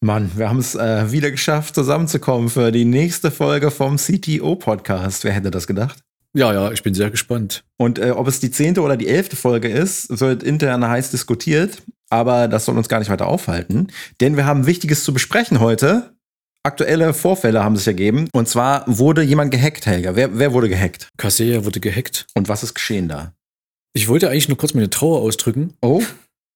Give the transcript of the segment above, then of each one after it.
Mann, wir haben es äh, wieder geschafft, zusammenzukommen für die nächste Folge vom CTO-Podcast. Wer hätte das gedacht? Ja, ja, ich bin sehr gespannt. Und äh, ob es die zehnte oder die elfte Folge ist, wird intern heiß diskutiert. Aber das soll uns gar nicht weiter aufhalten. Denn wir haben Wichtiges zu besprechen heute. Aktuelle Vorfälle haben sich ergeben. Und zwar wurde jemand gehackt, Helga. Wer, wer wurde gehackt? Kaseya wurde gehackt. Und was ist geschehen da? Ich wollte eigentlich nur kurz meine Trauer ausdrücken. Oh,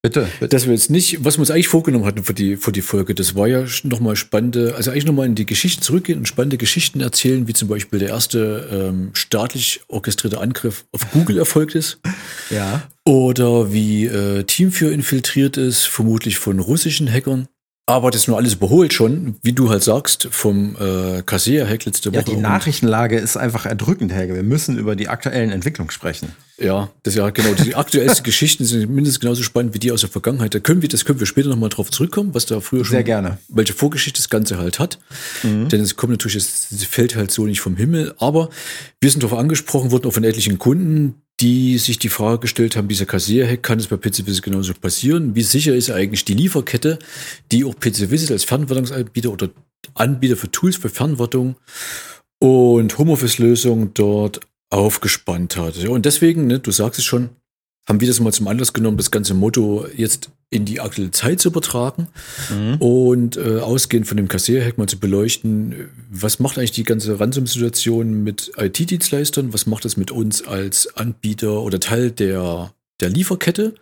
bitte, bitte. Dass wir jetzt nicht, was wir uns eigentlich vorgenommen hatten für die, für die Folge, das war ja nochmal spannende, also eigentlich nochmal in die Geschichte zurückgehen und spannende Geschichten erzählen, wie zum Beispiel der erste ähm, staatlich orchestrierte Angriff auf Google erfolgt ist. Ja. Oder wie äh, Teamviewer infiltriert ist, vermutlich von russischen Hackern. Aber das ist nur alles überholt schon, wie du halt sagst, vom äh, Kaseya-Hack letzte Woche. Ja, die Nachrichtenlage ist einfach erdrückend, Helge. Wir müssen über die aktuellen Entwicklungen sprechen. Ja, das ja genau. Die aktuellsten Geschichten sind mindestens genauso spannend wie die aus der Vergangenheit. Da können wir, das können wir später nochmal drauf zurückkommen, was da früher schon, Sehr gerne. welche Vorgeschichte das Ganze halt hat. Mhm. Denn es kommt natürlich, es fällt halt so nicht vom Himmel. Aber wir sind darauf angesprochen worden, auch von etlichen Kunden, die sich die Frage gestellt haben, dieser Kassierhack, kann es bei PC Visit genauso passieren? Wie sicher ist eigentlich die Lieferkette, die auch PC Visit als Fernwartungsanbieter oder Anbieter für Tools für Fernwartung und Homeoffice-Lösungen dort aufgespannt hat. Ja, und deswegen, ne, du sagst es schon, haben wir das mal zum Anlass genommen, das ganze Motto jetzt in die aktuelle Zeit zu übertragen Mhm. und äh, ausgehend von dem Kassierhack mal zu beleuchten, was macht eigentlich die ganze Ransom-Situation mit IT-Dienstleistern, was macht es mit uns als Anbieter oder Teil der, der Lieferkette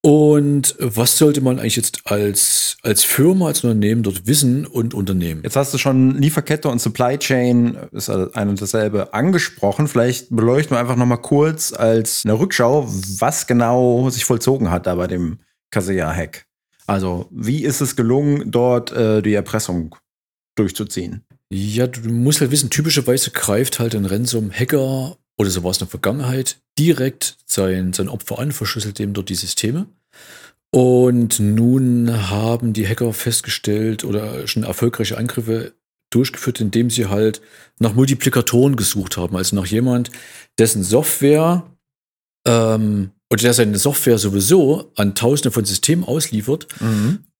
und was sollte man eigentlich jetzt als, als Firma, als Unternehmen dort wissen und unternehmen? Jetzt hast du schon Lieferkette und Supply Chain, ist ein und dasselbe, angesprochen. Vielleicht beleuchten wir einfach noch mal kurz als eine Rückschau, was genau sich vollzogen hat da bei dem Kaseya-Hack. Also, wie ist es gelungen, dort äh, die Erpressung durchzuziehen? Ja, du musst halt wissen, typischerweise greift halt ein Ransom-Hacker, oder so war es in der Vergangenheit, direkt sein, sein Opfer an, verschlüsselt dem dort die Systeme. Und nun haben die Hacker festgestellt oder schon erfolgreiche Angriffe durchgeführt, indem sie halt nach Multiplikatoren gesucht haben. Also nach jemand, dessen Software ähm, oder der seine Software sowieso an tausende von Systemen ausliefert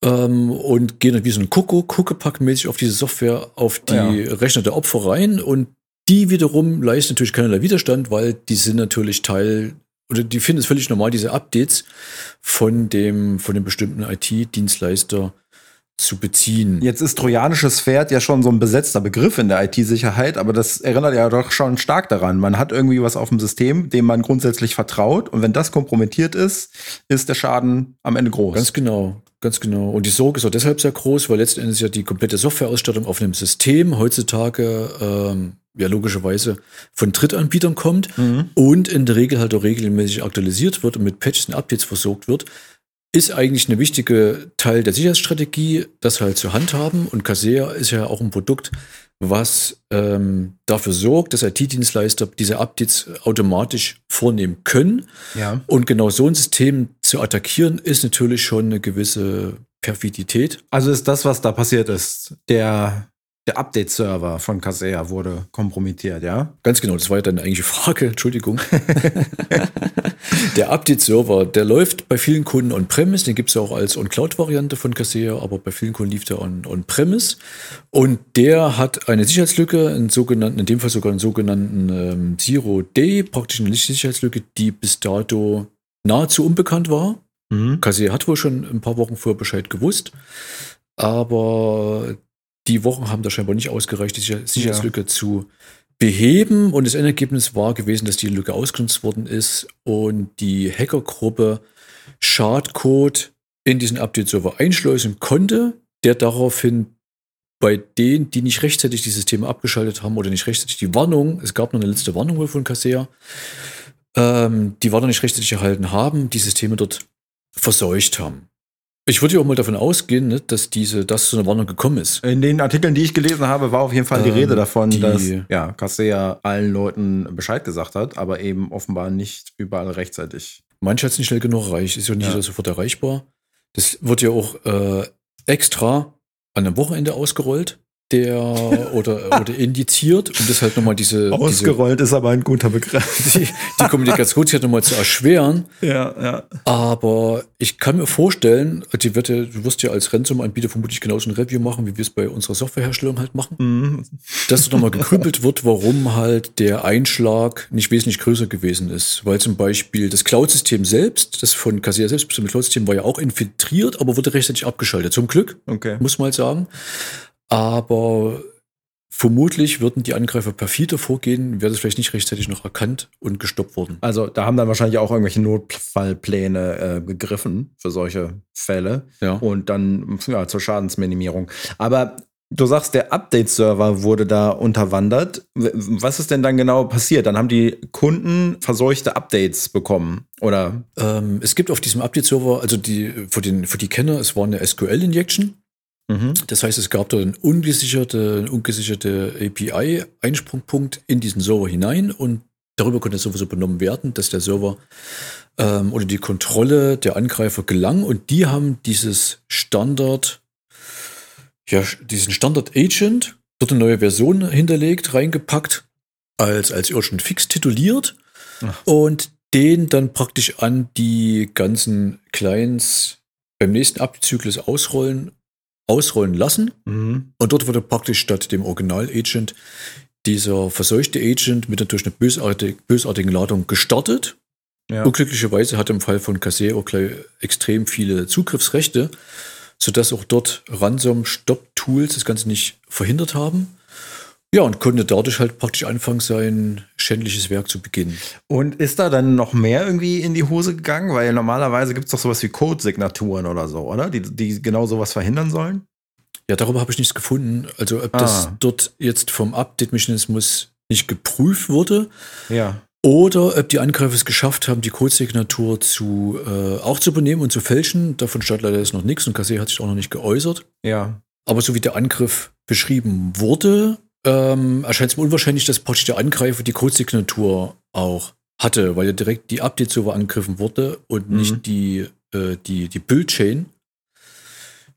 ähm, und gehen dann wie so ein Kuckuck, Kuckepack-mäßig auf diese Software auf die Ja. Rechner der Opfer rein und die wiederum leisten natürlich keinerlei Widerstand, weil die sind natürlich Teil oder die finden es völlig normal, diese Updates von dem, von dem bestimmten IT-Dienstleister zu beziehen. Jetzt ist trojanisches Pferd ja schon so ein besetzter Begriff in der IT-Sicherheit, aber das erinnert ja doch schon stark daran. Man hat irgendwie was auf dem System, dem man grundsätzlich vertraut und wenn das kompromittiert ist, ist der Schaden am Ende groß. Ganz genau, ganz genau. Und die Sorge ist auch deshalb sehr groß, weil letzten Endes ja die komplette Softwareausstattung auf einem System heutzutage ähm, ja logischerweise von Drittanbietern kommt und in der Regel halt auch regelmäßig aktualisiert wird und mit Patches und Updates versorgt wird, ist eigentlich eine wichtige Teil der Sicherheitsstrategie, das halt zu handhaben. Und Kaseya ist ja auch ein Produkt, was ähm, dafür sorgt, dass IT-Dienstleister diese Updates automatisch vornehmen können. ja. Und genau so ein System zu attackieren, ist natürlich schon eine gewisse Perfidität. Also ist das, was da passiert ist, der, der Update-Server von Kaseya wurde kompromittiert, ja? Ganz genau, das war ja deine eigentliche Frage, Entschuldigung. der Update-Server, der läuft bei vielen Kunden on-premise, den gibt es ja auch als On-Cloud-Variante von Kaseya, aber bei vielen Kunden lief der on- on-premise. Und der hat eine Sicherheitslücke, einen sogenannten, in dem Fall sogar einen sogenannten ähm, Zero-Day, praktisch eine Sicherheitslücke, die bis dato nahezu unbekannt war. Mhm. Kaseya hat wohl schon ein paar Wochen vorher Bescheid gewusst, aber die Wochen haben da scheinbar nicht ausgereicht, die Sicher- Sicherheitslücke zu beheben. Und das Endergebnis war gewesen, dass die Lücke ausgenutzt worden ist und die Hackergruppe Schadcode in diesen Update-Server einschleusen konnte, der daraufhin bei denen, die nicht rechtzeitig die Systeme abgeschaltet haben oder nicht rechtzeitig die Warnung, es gab noch eine letzte Warnung wohl von Kaseya, ähm, die Warnung nicht rechtzeitig erhalten haben, die Systeme dort verseucht haben. Ich würde ja auch mal davon ausgehen, ne, dass diese, dass so eine Warnung gekommen ist. In den Artikeln, die ich gelesen habe, war auf jeden Fall die Ähm, Rede davon, die- dass ja, Kassea allen Leuten Bescheid gesagt hat, aber eben offenbar nicht überall rechtzeitig. Manche hat es nicht schnell genug erreicht, ist ja nicht Ja. sofort erreichbar. Das wird ja auch äh, extra an einem Wochenende ausgerollt, der oder, oder indiziert, um das halt nochmal diese, diese Ausgerollt ist aber ein guter Begriff. die, die Kommunikation sich halt nochmal zu erschweren. ja, ja. Aber ich kann mir vorstellen, die wird ja, du wirst ja als Ransom-Anbieter vermutlich genauso ein Review machen, wie wir es bei unserer Softwareherstellung halt machen. Mhm. dass da nochmal gegrübelt wird, warum halt der Einschlag nicht wesentlich größer gewesen ist. Weil zum Beispiel das Cloud-System selbst, das von Kaseya selbst bestimmte Cloud-System war ja auch infiltriert, aber wurde rechtzeitig abgeschaltet. Zum Glück, Okay. muss man halt sagen. Aber vermutlich würden die Angreifer perfider vorgehen, wäre das vielleicht nicht rechtzeitig noch erkannt und gestoppt worden. Also da haben dann wahrscheinlich auch irgendwelche Notfallpläne äh, gegriffen für solche Fälle Ja. und dann ja, zur Schadensminimierung. Aber du sagst, der Update-Server wurde da unterwandert. Was ist denn dann genau passiert? Dann haben die Kunden verseuchte Updates bekommen, oder? Ähm, es gibt auf diesem Update-Server, also die, für, den, für die Kenner, es war eine SQL-Injection. Mhm. Das heißt, es gab da einen ungesicherte, einen ungesicherte API-Einsprungpunkt in diesen Server hinein und darüber konnte sowieso benommen werden, dass der Server ähm, oder die Kontrolle der Angreifer gelang und die haben dieses Standard, ja, diesen Standard-Agent, dort eine neue Version hinterlegt, reingepackt, als, als Urgent Fix tituliert Ach. und den dann praktisch an die ganzen Clients beim nächsten Update-Zyklus ausrollen ausrollen lassen. Mhm. Und dort wurde praktisch statt dem Original-Agent dieser verseuchte Agent mit natürlich einer bösartig, bösartigen Ladung gestartet. Ja. Unglücklicherweise hat im Fall von Cassé auch gleich extrem viele Zugriffsrechte, sodass auch dort Ransom-Stop-Tools das Ganze nicht verhindert haben. Ja, und konnte dadurch halt praktisch anfangen, sein schändliches Werk zu beginnen. Und ist da dann noch mehr irgendwie in die Hose gegangen? Weil normalerweise gibt es doch sowas wie Codesignaturen oder so, oder? Die, die genau sowas verhindern sollen? Ja, darüber habe ich nichts gefunden. Also ob das Ah. dort jetzt vom Update-Mechanismus nicht geprüft wurde Ja. Oder ob die Angreifer es geschafft haben, die Codesignatur zu, äh, auch zu übernehmen und zu fälschen. Davon stand leider jetzt noch nichts und Cassé hat sich auch noch nicht geäußert. Ja. Aber so wie der Angriff beschrieben wurde, ähm, erscheint es mir unwahrscheinlich, dass praktisch der Angreifer die Codesignatur auch hatte, weil ja direkt die Update-Server angegriffen wurde und Mhm. nicht die, äh, die, die Build-Chain,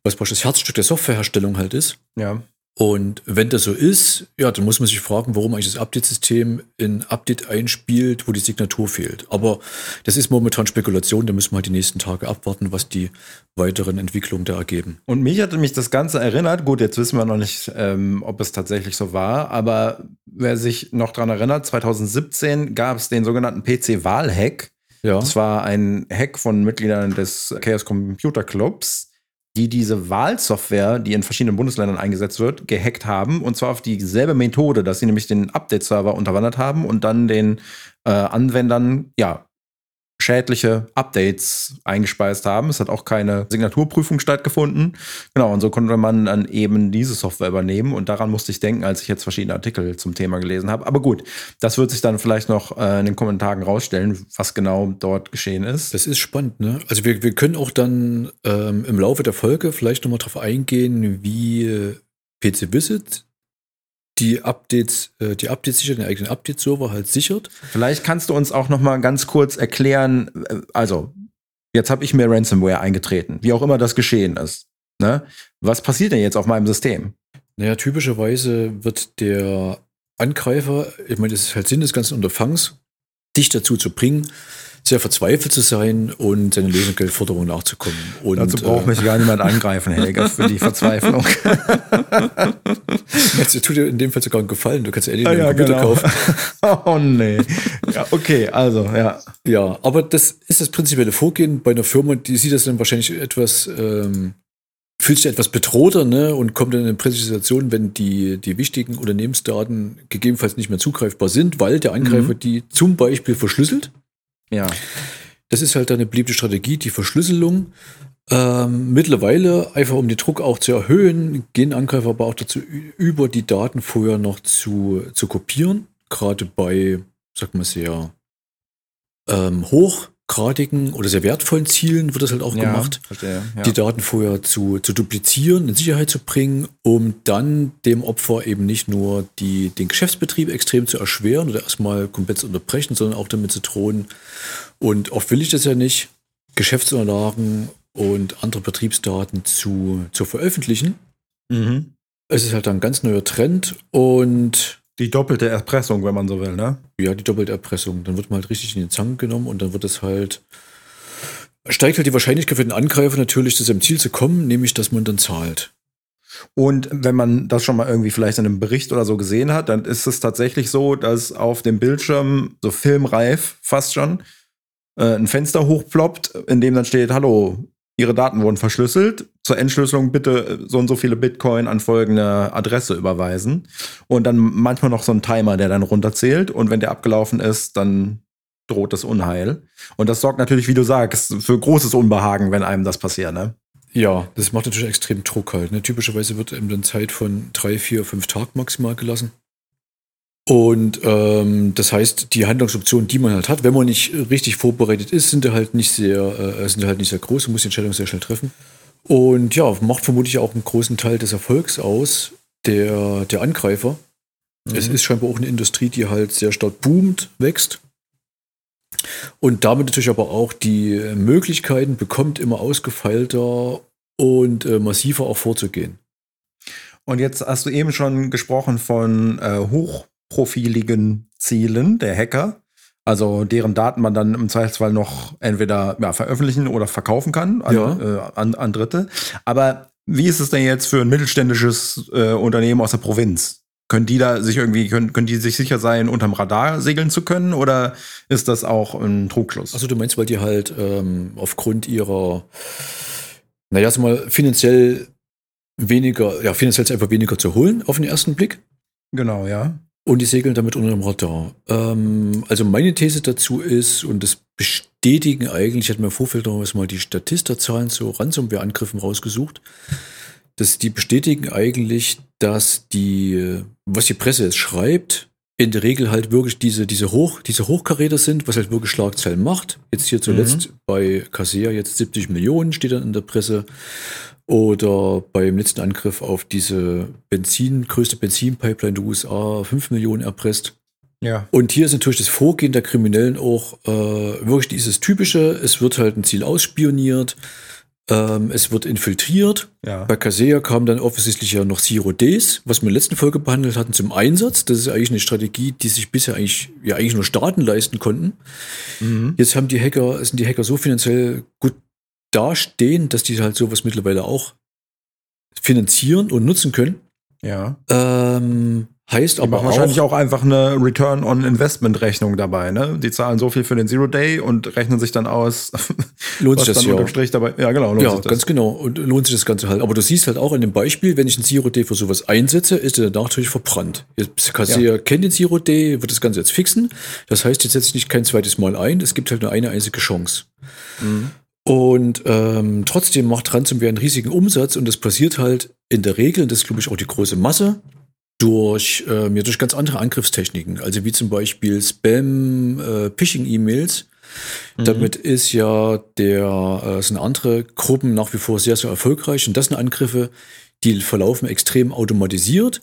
was praktisch das Herzstück der Softwareherstellung halt ist. Ja. Und wenn das so ist, ja, dann muss man sich fragen, warum eigentlich das Update-System in Update einspielt, wo die Signatur fehlt. Aber das ist momentan Spekulation, da müssen wir halt die nächsten Tage abwarten, was die weiteren Entwicklungen da ergeben. Und mich hatte mich das Ganze erinnert. Gut, jetzt wissen wir noch nicht, ähm, ob es tatsächlich so war, aber wer sich noch dran erinnert, 2017 gab es den sogenannten PC-Wahl-Hack. Ja, Das war ein Hack von Mitgliedern des Chaos Computer Clubs, die diese Wahlsoftware, die in verschiedenen Bundesländern eingesetzt wird, gehackt haben. Und zwar auf dieselbe Methode, dass sie nämlich den Update-Server unterwandert haben und dann den äh, Anwendern, ja, schädliche Updates eingespeist haben. Es hat auch keine Signaturprüfung stattgefunden. Genau, und so konnte man dann eben diese Software übernehmen. Und daran musste ich denken, als ich jetzt verschiedene Artikel zum Thema gelesen habe. Aber gut, das wird sich dann vielleicht noch äh, in den Kommentaren rausstellen, was genau dort geschehen ist. das ist spannend, ne? Also wir, wir können auch dann ähm, im Laufe der Folge vielleicht nochmal drauf eingehen, wie äh, PC Visit die Updates, äh, die Updates sichert, den eigenen Update-Server halt sichert. Vielleicht kannst du uns auch noch mal ganz kurz erklären, äh, also jetzt habe ich mir Ransomware eingetreten, wie auch immer das geschehen ist. Ne? Was passiert denn jetzt auf meinem System? Naja, typischerweise wird der Angreifer, ich meine, das ist halt Sinn des ganzen Unterfangs, dich dazu zu bringen, sehr verzweifelt zu sein und seine Lösegeldforderung nachzukommen. Und, Dazu braucht äh, mich gar niemand angreifen, Helga, für die Verzweiflung. Es tut dir in dem Fall sogar einen Gefallen. Du kannst ja eh ja, Computer genau. kaufen. oh nee. Ja, okay, also, ja. Ja, aber das ist das prinzipielle Vorgehen bei einer Firma, die sieht das dann wahrscheinlich etwas, ähm, fühlt sich etwas bedrohter ne, und kommt dann in eine Präsentation, wenn die, die wichtigen Unternehmensdaten gegebenenfalls nicht mehr zugreifbar sind, weil der Angreifer Mhm. die zum Beispiel verschlüsselt. Ja. Das ist halt eine beliebte Strategie, die Verschlüsselung. Ähm, mittlerweile, einfach um den Druck auch zu erhöhen, gehen Angreifer aber auch dazu über, die Daten vorher noch zu, zu kopieren. Gerade bei, sag mal, sehr ähm, hoch hochgradigen oder sehr wertvollen Zielen wird das halt auch Ja, gemacht, verstehe, ja. die Daten vorher zu, zu duplizieren, in Sicherheit zu bringen, um dann dem Opfer eben nicht nur die, den Geschäftsbetrieb extrem zu erschweren oder erstmal komplett zu unterbrechen, sondern auch damit zu drohen. Und oft will ich das ja nicht, Geschäftsunterlagen und andere Betriebsdaten zu, zu veröffentlichen. Mhm. Es ist halt ein ganz neuer Trend und Die doppelte Erpressung, wenn man so will, ne? ja, die doppelte Erpressung. Dann wird man halt richtig in den Zangen genommen und dann wird es halt, steigt halt die Wahrscheinlichkeit für den Angreifer natürlich, zu seinem Ziel zu kommen, nämlich, dass man dann zahlt. Und wenn man das schon mal irgendwie vielleicht in einem Bericht oder so gesehen hat, dann ist es tatsächlich so, dass auf dem Bildschirm so filmreif fast schon äh, ein Fenster hochploppt, in dem dann steht, hallo, Ihre Daten wurden verschlüsselt. Zur Entschlüsselung bitte so und so viele Bitcoin an folgende Adresse überweisen. Und dann manchmal noch so ein Timer, der dann runterzählt. Und wenn der abgelaufen ist, dann droht das Unheil. Und das sorgt natürlich, wie du sagst, für großes Unbehagen, wenn einem das passiert, ne? Ja, das macht natürlich extrem Druck halt. Ne? Typischerweise wird eben dann Zeit von drei, vier, fünf Tagen maximal gelassen. Und ähm, das heißt, die Handlungsoptionen, die man halt hat, wenn man nicht richtig vorbereitet ist, sind halt nicht sehr, äh, sind halt nicht sehr groß und muss die Entscheidung sehr schnell treffen. Und ja, macht vermutlich auch einen großen Teil des Erfolgs aus, der, der Angreifer. Es ist scheinbar auch eine Industrie, die halt sehr stark boomt, wächst. Und damit natürlich aber auch die Möglichkeiten bekommt, immer ausgefeilter und äh, massiver auch vorzugehen. Und jetzt hast du eben schon gesprochen von äh, hochprofiligen Zielen der Hacker, also deren Daten man dann im Zweifelsfall noch entweder ja, veröffentlichen oder verkaufen kann an, Ja. äh, an, an Dritte. Aber wie ist es denn jetzt für ein mittelständisches äh, Unternehmen aus der Provinz? Können die da sich irgendwie, können, können die sich sicher sein, unterm Radar segeln zu können oder ist das auch ein Trugschluss? Also du meinst, weil die halt ähm, aufgrund ihrer, naja, sag mal, finanziell weniger, ja, finanziell ist einfach weniger zu holen auf den ersten Blick. genau, ja. Und die segeln damit unter dem Radar. Ähm, also meine These dazu ist, und das bestätigen eigentlich, ich hatte mir im Vorfeld noch mal die Statista-Zahlen zu Ransomware-Angriffen rausgesucht, dass die bestätigen eigentlich, dass die, was die Presse jetzt schreibt, in der Regel halt wirklich diese, diese, Hoch, diese Hochkaräter sind, was halt wirklich Schlagzeilen macht. Jetzt hier zuletzt bei Casea jetzt 70 Millionen steht dann in der Presse. Oder beim letzten Angriff auf diese Benzin, größte Benzinpipeline der USA 5 Millionen erpresst. Ja. Und hier ist natürlich das Vorgehen der Kriminellen auch äh, wirklich dieses typische. Es wird halt ein Ziel ausspioniert, ähm, es wird infiltriert. Ja. Bei Casea kam dann offensichtlich ja noch Zero Days, was wir in der letzten Folge behandelt hatten, zum Einsatz. Das ist eigentlich eine Strategie, die sich bisher eigentlich, ja, eigentlich nur Staaten leisten konnten. Mhm. Jetzt haben die Hacker, sind die Hacker so finanziell gut dastehen, dass die halt sowas mittlerweile auch finanzieren und nutzen können. Ja. Ähm, heißt Die aber machen auch, wahrscheinlich auch einfach eine Return on Investment Rechnung dabei, ne? Die zahlen so viel für den Zero Day und rechnen sich dann aus, lohnt sich das ja. Strich dabei. Ja, genau, Ja, ganz genau. Und lohnt sich das Ganze halt. Aber du siehst halt auch an dem Beispiel, wenn ich ein Zero Day für sowas einsetze, ist der danach natürlich verbrannt. Jetzt Kassier kennt den Zero Day, wird das Ganze jetzt fixen. Das heißt, jetzt setze ich nicht kein zweites Mal ein. Es gibt halt nur eine einzige Chance. Mhm. Und ähm, trotzdem macht Ransomware einen riesigen Umsatz und das passiert halt in der Regel, und das ist glaube ich auch die große Masse, durch, ähm, ja, durch ganz andere Angriffstechniken. Also wie zum Beispiel Spam, äh, Phishing-E-Mails. Damit ist ja der, äh, sind andere Gruppen nach wie vor sehr, sehr erfolgreich. Und das sind Angriffe, die verlaufen extrem automatisiert.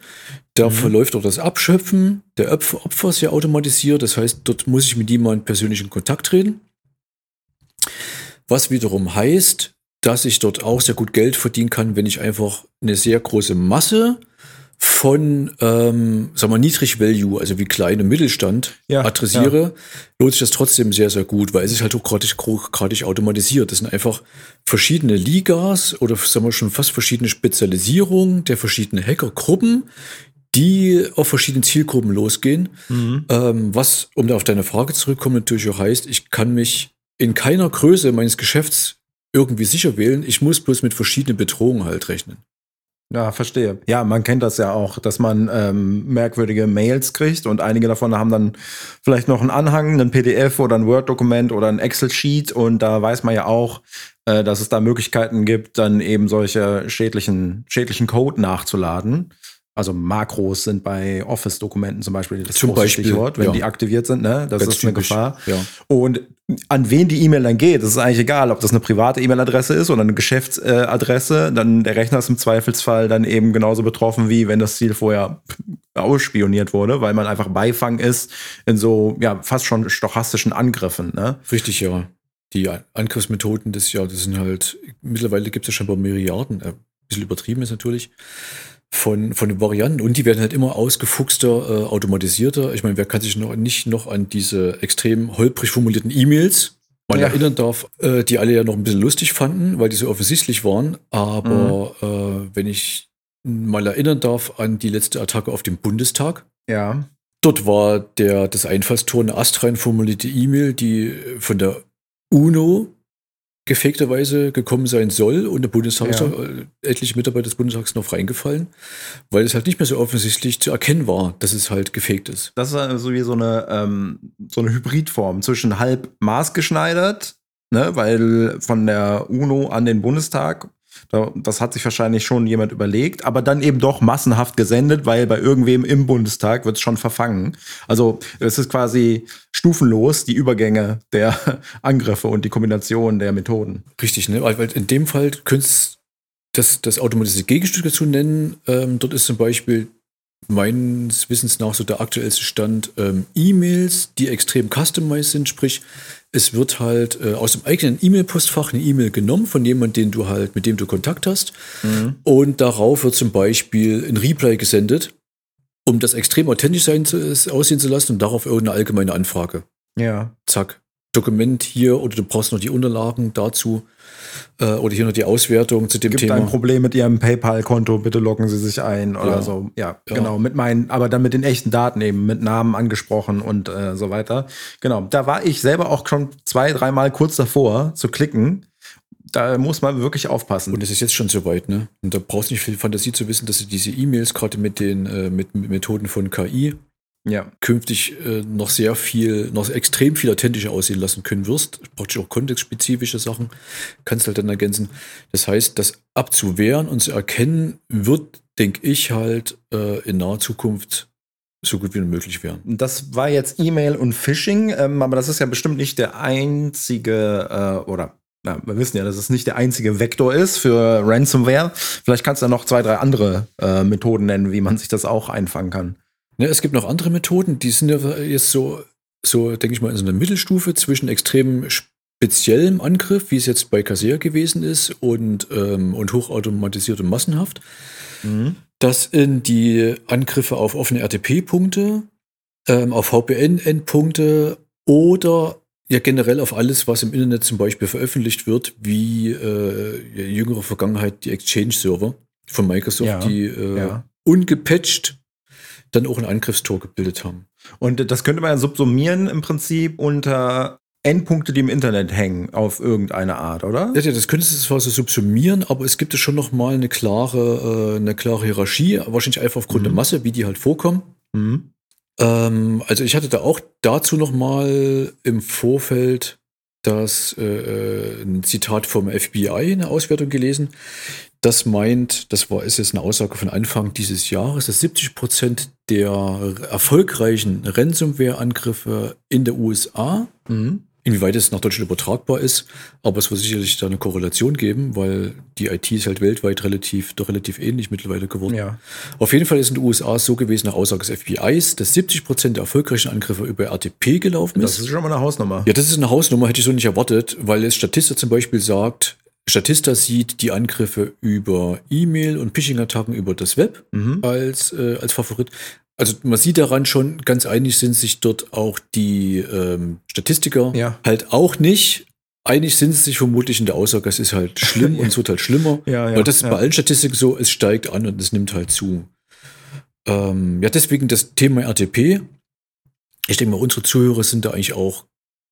Da verläuft auch das Abschöpfen der Opfer, Opfer sehr automatisiert. Das heißt, dort muss ich mit jemandem persönlich in Kontakt treten. Was wiederum heißt, dass ich dort auch sehr gut Geld verdienen kann, wenn ich einfach eine sehr große Masse von, ähm, sagen wir, niedrig Value, also wie kleine Mittelstand, Ja, adressiere, lohnt sich das trotzdem sehr, sehr gut, weil es ist halt hochgradig, hochgradig automatisiert. Das sind einfach verschiedene Ligas oder sagen wir schon fast verschiedene Spezialisierungen der verschiedenen Hackergruppen, die auf verschiedene Zielgruppen losgehen. Mhm. Ähm, was, um da auf deine Frage zurückzukommen, natürlich auch heißt, ich kann mich in keiner Größe meines Geschäfts irgendwie sicher wählen. Ich muss bloß mit verschiedenen Bedrohungen halt rechnen. Ja, verstehe. Ja, man kennt das ja auch, dass man ähm, merkwürdige Mails kriegt und einige davon haben dann vielleicht noch einen Anhang, einen PDF oder ein Word-Dokument oder ein Excel-Sheet und da weiß man ja auch, äh, dass es da Möglichkeiten gibt, dann eben solche schädlichen, schädlichen Code nachzuladen. Also Makros sind bei Office-Dokumenten zum Beispiel das Zum Beispiel, Stichwort, wenn ja. die aktiviert sind, ne? Das Ganz ist eine typisch, Gefahr. ja. Und an wen die E-Mail dann geht, das ist eigentlich egal, ob das eine private E-Mail-Adresse ist oder eine Geschäftsadresse, dann der Rechner ist im Zweifelsfall dann eben genauso betroffen, wie wenn das Ziel vorher ausspioniert wurde, weil man einfach Beifang ist in so, ja, fast schon stochastischen Angriffen, ne? Richtig, ja. Die An- Angriffsmethoden des ja, das sind halt, mittlerweile gibt es ja schon bei Milliarden, äh, ein bisschen übertrieben ist natürlich, von, von den Varianten und die werden halt immer ausgefuchster, äh, automatisierter. Ich meine, wer kann sich noch nicht noch an diese extrem holprig formulierten E-Mails mal Ja. erinnern darf, äh, die alle ja noch ein bisschen lustig fanden, weil die so offensichtlich waren. Aber äh, wenn ich mal erinnern darf an die letzte Attacke auf den Bundestag, Ja. Dort war der, das Einfallstor eine astrein formulierte E-Mail, die von der UNO gefakterweise gekommen sein soll und der Bundestag ist Ja. äh, etliche Mitarbeiter des Bundestags noch reingefallen, weil es halt nicht mehr so offensichtlich zu erkennen war, dass es halt gefaked ist. Das ist also wie so eine, ähm, so eine Hybridform zwischen halb maßgeschneidert, ne, weil von der UNO an den Bundestag, das hat sich wahrscheinlich schon jemand überlegt, aber dann eben doch massenhaft gesendet, weil bei irgendwem im Bundestag wird es schon verfangen. Also es ist quasi stufenlos die Übergänge der Angriffe und die Kombination der Methoden. Richtig, ne? Weil in dem Fall könntest das, das automatisierte Gegenstück dazu nennen. Ähm, dort ist zum Beispiel meines Wissens nach so der aktuellste Stand ähm, E-Mails, die extrem customized sind, sprich, es wird halt äh, aus dem eigenen E-Mail-Postfach eine E-Mail genommen von jemandem, den du halt, mit dem du Kontakt hast, und darauf wird zum Beispiel ein Reply gesendet, um das extrem authentisch sein zu, aussehen zu lassen und darauf irgendeine allgemeine Anfrage. Ja. zack, Dokument hier oder du brauchst noch die Unterlagen dazu äh, oder hier noch die Auswertung zu dem Gibt Thema. ein Problem mit Ihrem PayPal-Konto, bitte loggen Sie sich ein oder Ja. so. Ja, Ja. genau. Mit meinen, aber dann mit den echten Daten eben, mit Namen angesprochen und äh, so weiter. Genau. Da war ich selber auch schon zwei, dreimal kurz davor zu klicken. Da muss man wirklich aufpassen. Und es ist jetzt schon soweit, ne? Und da brauchst du nicht viel Fantasie zu wissen, dass du diese E-Mails gerade mit den äh, mit Methoden von KI ja. künftig äh, noch sehr viel, noch extrem viel authentischer aussehen lassen können wirst. Praktisch auch kontextspezifische Sachen kannst halt dann ergänzen. Das heißt, das abzuwehren und zu erkennen, wird, denke ich, halt äh, in naher Zukunft so gut wie möglich werden. Das war jetzt E-Mail und Phishing, ähm, aber das ist ja bestimmt nicht der einzige äh, oder na, wir wissen ja, dass es nicht der einzige Vektor ist für Ransomware. Vielleicht kannst du da noch zwei, drei andere äh, Methoden nennen, wie man sich das auch einfangen kann. Ne, es gibt noch andere Methoden, die sind ja jetzt so, so denke ich mal, in so einer Mittelstufe zwischen extrem speziellem Angriff, wie es jetzt bei Kaseya gewesen ist, und, ähm, und hochautomatisiert und massenhaft. Das in die Angriffe auf offene RTP-Punkte, ähm, auf VPN-Endpunkte oder ja generell auf alles, was im Internet zum Beispiel veröffentlicht wird, wie äh, ja, jüngere Vergangenheit die Exchange-Server von Microsoft, Ja, die äh, ja. ungepatcht dann auch ein Angriffstor gebildet haben. Und das könnte man ja subsumieren im Prinzip unter Endpunkte, die im Internet hängen, auf irgendeine Art, oder? Ja, ja, das könntest du zwar so subsumieren, aber es gibt ja schon noch mal eine klare, äh, eine klare Hierarchie, wahrscheinlich einfach aufgrund der Masse, wie die halt vorkommen. Mhm. Ähm, also ich hatte da auch dazu noch mal im Vorfeld das äh, äh, ein Zitat vom FBI, eine Auswertung gelesen. Das meint, das war ist jetzt eine Aussage von Anfang dieses Jahres, dass 70 Prozent der erfolgreichen Ransomware-Angriffe in der USA Mhm. Inwieweit es nach Deutschland übertragbar ist, aber es wird sicherlich da eine Korrelation geben, weil die IT ist halt weltweit relativ, doch relativ ähnlich mittlerweile geworden. Ja. Auf jeden Fall ist in den USA so gewesen, nach Aussage des FBIs, dass 70 Prozent der erfolgreichen Angriffe über RTP gelaufen Das ist. ist schon mal eine Hausnummer. Ja, das ist eine Hausnummer, hätte ich so nicht erwartet, weil es Statista zum Beispiel sagt, Statista sieht die Angriffe über E-Mail und Phishing-Attacken über das Web Mhm. als, äh, als Favorit. Also man sieht daran schon, ganz einig sind sich dort auch die ähm, Statistiker Ja. halt auch nicht. Einig sind sie sich vermutlich in der Aussage, es ist halt schlimm und es wird halt schlimmer. Ja, ja, Weil das ist bei allen Statistiken so, es steigt an und es nimmt halt zu. Ähm, ja, deswegen das Thema RTP. Ich denke mal, unsere Zuhörer sind da eigentlich auch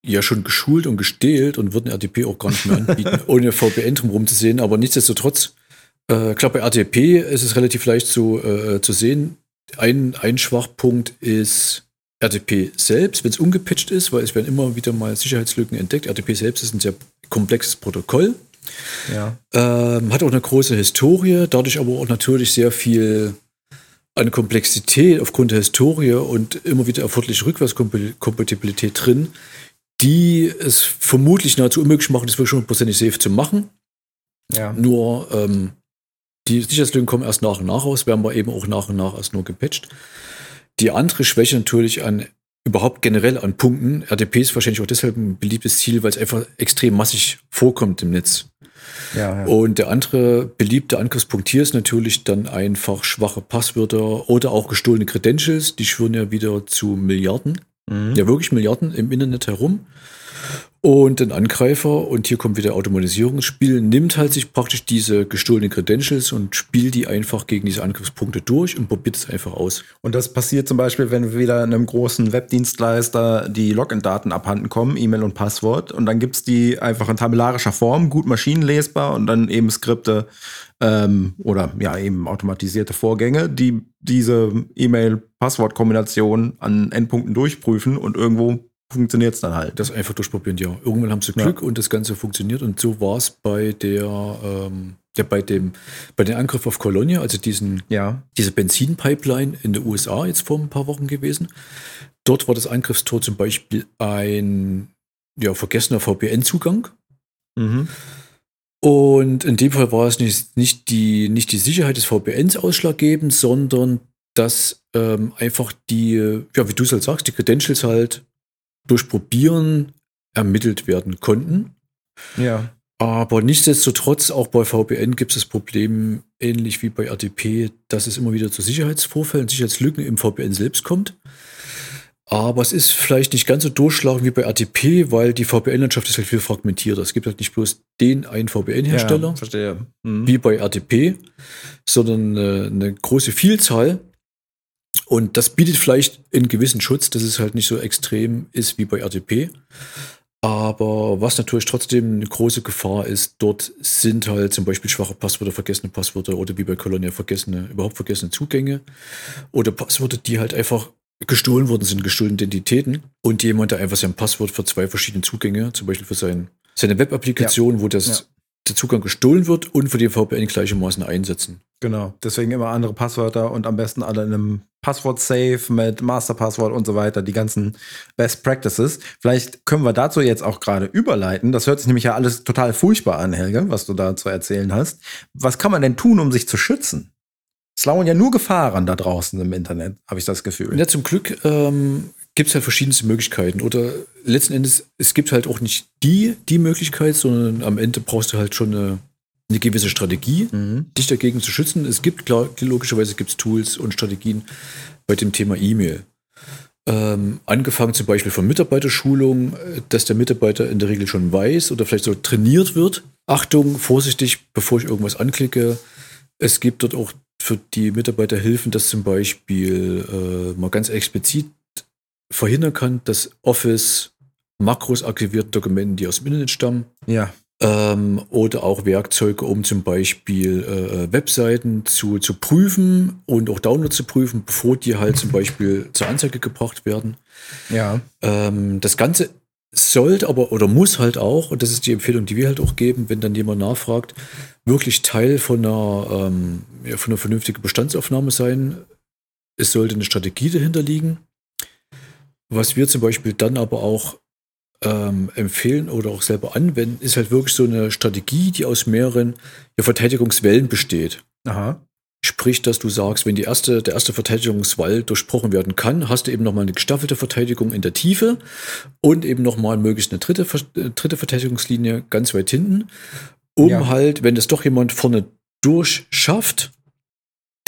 ja schon geschult und gestählt und würden RTP auch gar nicht mehr anbieten, ohne VPN drumherum zu sehen. Aber nichtsdestotrotz, äh, klar, bei RTP ist es relativ leicht zu, äh, zu sehen. Ein, ein Schwachpunkt ist RTP selbst, wenn es ungepatcht ist, weil es werden immer wieder mal Sicherheitslücken entdeckt. RTP selbst ist ein sehr komplexes Protokoll. Ja. Ähm, hat auch eine große Historie, dadurch aber auch natürlich sehr viel an Komplexität aufgrund der Historie und immer wieder erforderliche Rückwärtskompatibilität drin, die es vermutlich nahezu unmöglich machen, das wirklich hundertprozentig safe zu machen. Ja. Nur ähm, die Sicherheitslücken kommen erst nach und nach raus, werden wir eben auch nach und nach erst nur gepatcht. Die andere Schwäche natürlich an überhaupt generell an Punkten. RDP ist wahrscheinlich auch deshalb ein beliebtes Ziel, weil es einfach extrem massig vorkommt im Netz. Ja, ja. Und der andere beliebte Angriffspunkt hier ist natürlich dann einfach schwache Passwörter oder auch gestohlene Credentials. Die schwören ja wieder zu Milliarden. Mhm. Ja, wirklich Milliarden im Internet herum. Und ein Angreifer, und hier kommt wieder Automatisierungsspiel, nimmt halt sich praktisch diese gestohlenen Credentials und spielt die einfach gegen diese Angriffspunkte durch und probiert es einfach aus. Und das passiert zum Beispiel, wenn wieder einem großen Webdienstleister die Login-Daten abhanden kommen, E-Mail und Passwort. Und dann gibt es die einfach in tabellarischer Form, gut maschinenlesbar und dann eben Skripte ähm, oder ja eben automatisierte Vorgänge, die diese E-Mail-Passwort-Kombination an Endpunkten durchprüfen und irgendwo funktioniert es dann halt. Das einfach durchprobieren, ja. Irgendwann haben sie Ja. Glück und das Ganze funktioniert. Und so war es bei der, ähm, ja, bei dem, bei dem Angriff auf Colonia, also diesen, Ja. diese Benzinpipeline in den USA jetzt vor ein paar Wochen gewesen. Dort war das Angriffstor zum Beispiel ein ja, vergessener VPN-Zugang. Mhm. Und in dem Fall war es nicht, nicht, die, nicht die Sicherheit des VPNs ausschlaggebend, sondern dass ähm, einfach die, ja, wie du es halt sagst, die Credentials halt durch Probieren ermittelt werden konnten. Ja. Aber nichtsdestotrotz, auch bei VPN gibt es das Problem, ähnlich wie bei RTP, dass es immer wieder zu Sicherheitsvorfällen, Sicherheitslücken im VPN selbst kommt. Aber es ist vielleicht nicht ganz so durchschlagend wie bei RTP, weil die VPN-Landschaft ist halt viel fragmentierter. Es gibt halt nicht bloß den einen VPN-Hersteller, Ja, verstehe. Mhm. wie bei RTP, sondern äh, eine große Vielzahl. Und das bietet vielleicht einen gewissen Schutz, dass es halt nicht so extrem ist wie bei RTP. Aber was natürlich trotzdem eine große Gefahr ist, dort sind halt zum Beispiel schwache Passwörter, vergessene Passwörter oder wie bei Colonia vergessene, überhaupt vergessene Zugänge oder Passwörter, die halt einfach gestohlen worden sind, gestohlene Identitäten und jemand, der einfach sein Passwort für zwei verschiedene Zugänge, zum Beispiel für sein, seine Web-Applikation, wo das, Ja. der Zugang gestohlen wird und für den VPN gleichermaßen einsetzen. Genau. Deswegen immer andere Passwörter und am besten alle in einem Passwort-Safe mit Masterpasswort und so weiter, die ganzen Best Practices. Vielleicht können wir dazu jetzt auch gerade überleiten. Das hört sich nämlich ja alles total furchtbar an, Helge, was du da zu erzählen hast. Was kann man denn tun, um sich zu schützen? Es lauern ja nur Gefahren da draußen im Internet, habe ich das Gefühl. Ja, zum Glück ähm, gibt es halt verschiedenste Möglichkeiten. Oder letzten Endes, es gibt halt auch nicht die, die Möglichkeit, sondern am Ende brauchst du halt schon eine, eine gewisse Strategie, Mhm. dich dagegen zu schützen. Es gibt, klar, logischerweise gibt es Tools und Strategien bei dem Thema E-Mail. Ähm, angefangen zum Beispiel von Mitarbeiterschulung, dass der Mitarbeiter in der Regel schon weiß oder vielleicht so trainiert wird. Achtung, vorsichtig, bevor ich irgendwas anklicke. Es gibt dort auch für die Mitarbeiter Hilfen, dass zum Beispiel äh, man ganz explizit verhindern kann, dass Office Makros aktivierten Dokumenten, die aus dem Internet stammen, Ja. ähm, oder auch Werkzeuge, um zum Beispiel äh, Webseiten zu, zu prüfen und auch Downloads zu prüfen, bevor die halt zum Beispiel zur Anzeige gebracht werden. Ja. Ähm, das Ganze sollte aber oder muss halt auch, und das ist die Empfehlung, die wir halt auch geben, wenn dann jemand nachfragt, wirklich Teil von einer, ähm, ja, von einer vernünftigen Bestandsaufnahme sein. Es sollte eine Strategie dahinter liegen. Was wir zum Beispiel dann aber auch ähm, empfehlen oder auch selber anwenden, ist halt wirklich so eine Strategie, die aus mehreren ja, Verteidigungswellen besteht. Aha. Sprich, dass du sagst, wenn die erste, der erste Verteidigungswall durchbrochen werden kann, hast du eben nochmal eine gestaffelte Verteidigung in der Tiefe und eben nochmal möglichst eine dritte, äh, dritte Verteidigungslinie ganz weit hinten, um Ja. halt, wenn es doch jemand vorne durchschafft,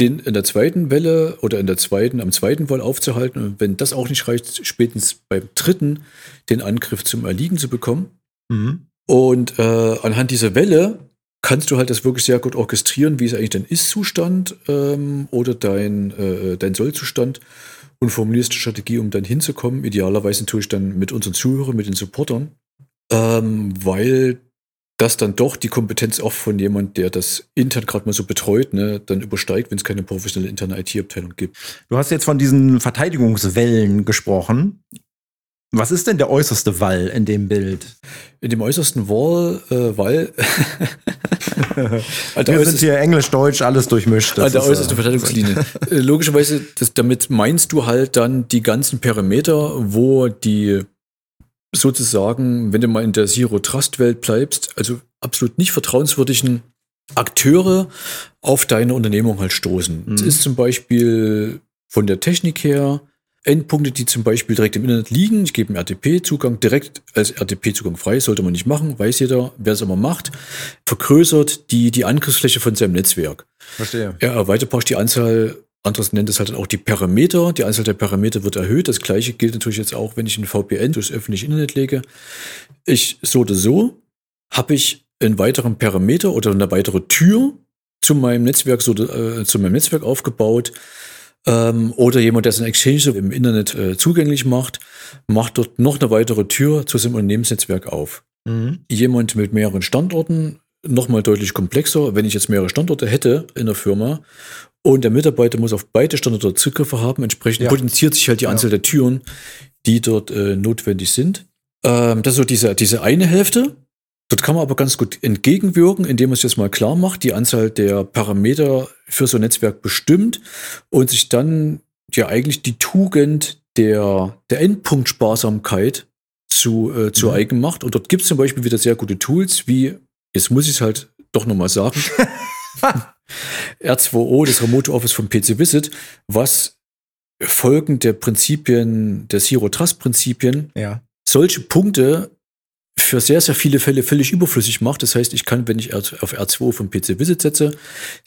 den in der zweiten Welle oder in der zweiten, am zweiten Wall aufzuhalten und wenn das auch nicht reicht, spätestens beim dritten den Angriff zum Erliegen zu bekommen. Mhm. Und äh, anhand dieser Welle kannst du halt das wirklich sehr gut orchestrieren, wie ist eigentlich dein Ist-Zustand ähm, oder dein, äh, dein Soll-Zustand und formulierst eine Strategie, um dann hinzukommen. Idealerweise natürlich dann mit unseren Zuhörern, mit den Supportern, ähm, weil das dann doch die Kompetenz auch von jemand, der das intern gerade mal so betreut, ne, dann übersteigt, wenn es keine professionelle interne IT-Abteilung gibt. Du hast jetzt von diesen Verteidigungswellen gesprochen. Was ist denn der äußerste Wall in dem Bild? In dem äußersten Wall, äh, Wall. Wir sind hier Englisch, Deutsch, alles durchmischt. an der äußersten Verteidigungslinie. Äh, Logischerweise, das, damit meinst du halt dann die ganzen Parameter, wo die sozusagen, wenn du mal in der Zero-Trust-Welt bleibst, also absolut nicht vertrauenswürdigen Akteure auf deine Unternehmung halt stoßen. Das Mhm. ist zum Beispiel von der Technik her Endpunkte, die zum Beispiel direkt im Internet liegen. Ich gebe einen RTP-Zugang direkt als RTP-Zugang frei, sollte man nicht machen, weiß jeder, wer es aber macht, vergrößert die, die Angriffsfläche von seinem Netzwerk. Verstehe. Er erweitert praktisch die Anzahl, anderes nennt es halt dann auch die Parameter. Die Anzahl der Parameter wird erhöht. Das gleiche gilt natürlich jetzt auch, wenn ich ein VPN durchs öffentliche Internet lege. Ich so oder so habe ich einen weiteren Parameter oder eine weitere Tür zu meinem Netzwerk, so, äh, zu meinem Netzwerk aufgebaut. Ähm, oder jemand, der sein Exchange im Internet äh, zugänglich macht, macht dort noch eine weitere Tür zu seinem Unternehmensnetzwerk auf Mhm. jemand mit mehreren Standorten nochmal deutlich komplexer. Wenn ich jetzt mehrere Standorte hätte in der Firma und der Mitarbeiter muss auf beide Standorte Zugriffe haben, entsprechend Ja. potenziert sich halt die Anzahl der Türen, die dort äh, notwendig sind. Ähm, das ist so diese, diese eine Hälfte. Dort kann man aber ganz gut entgegenwirken, indem man sich jetzt mal klar macht, die Anzahl der Parameter für so ein Netzwerk bestimmt und sich dann ja eigentlich die Tugend der, der Endpunktsparsamkeit zu, äh, zu Mhm. eigen macht. Und dort gibt es zum Beispiel wieder sehr gute Tools, wie, jetzt muss ich es halt doch nochmal sagen, R2O, das Remote Office von PC Visit, was folgend der Prinzipien, der Zero Trust Prinzipien, Ja. solche Punkte für sehr, sehr viele Fälle völlig überflüssig macht. Das heißt, ich kann, wenn ich auf R2 von PC Visit setze,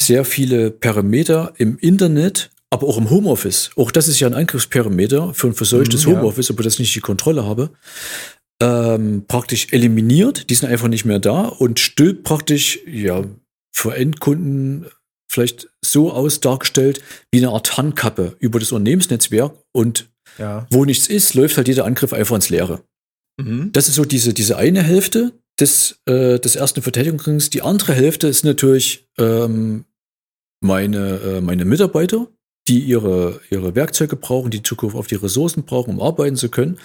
sehr viele Parameter im Internet, aber auch im Homeoffice, auch das ist ja ein Angriffsparameter für ein verseuchtes Mhm, ja. Homeoffice, über das ich nicht die Kontrolle habe, ähm, praktisch eliminiert. Die sind einfach nicht mehr da und stülpt praktisch, ja, für Endkunden vielleicht so aus dargestellt wie eine Art Handkappe über das Unternehmensnetzwerk und Ja. wo nichts ist, läuft halt jeder Angriff einfach ins Leere. Mhm. Das ist so diese, diese eine Hälfte des, äh, des ersten Verteidigungsrings. Die andere Hälfte ist natürlich ähm, meine, äh, meine Mitarbeiter, die ihre, ihre Werkzeuge brauchen, die Zugriff auf die Ressourcen brauchen, um arbeiten zu können.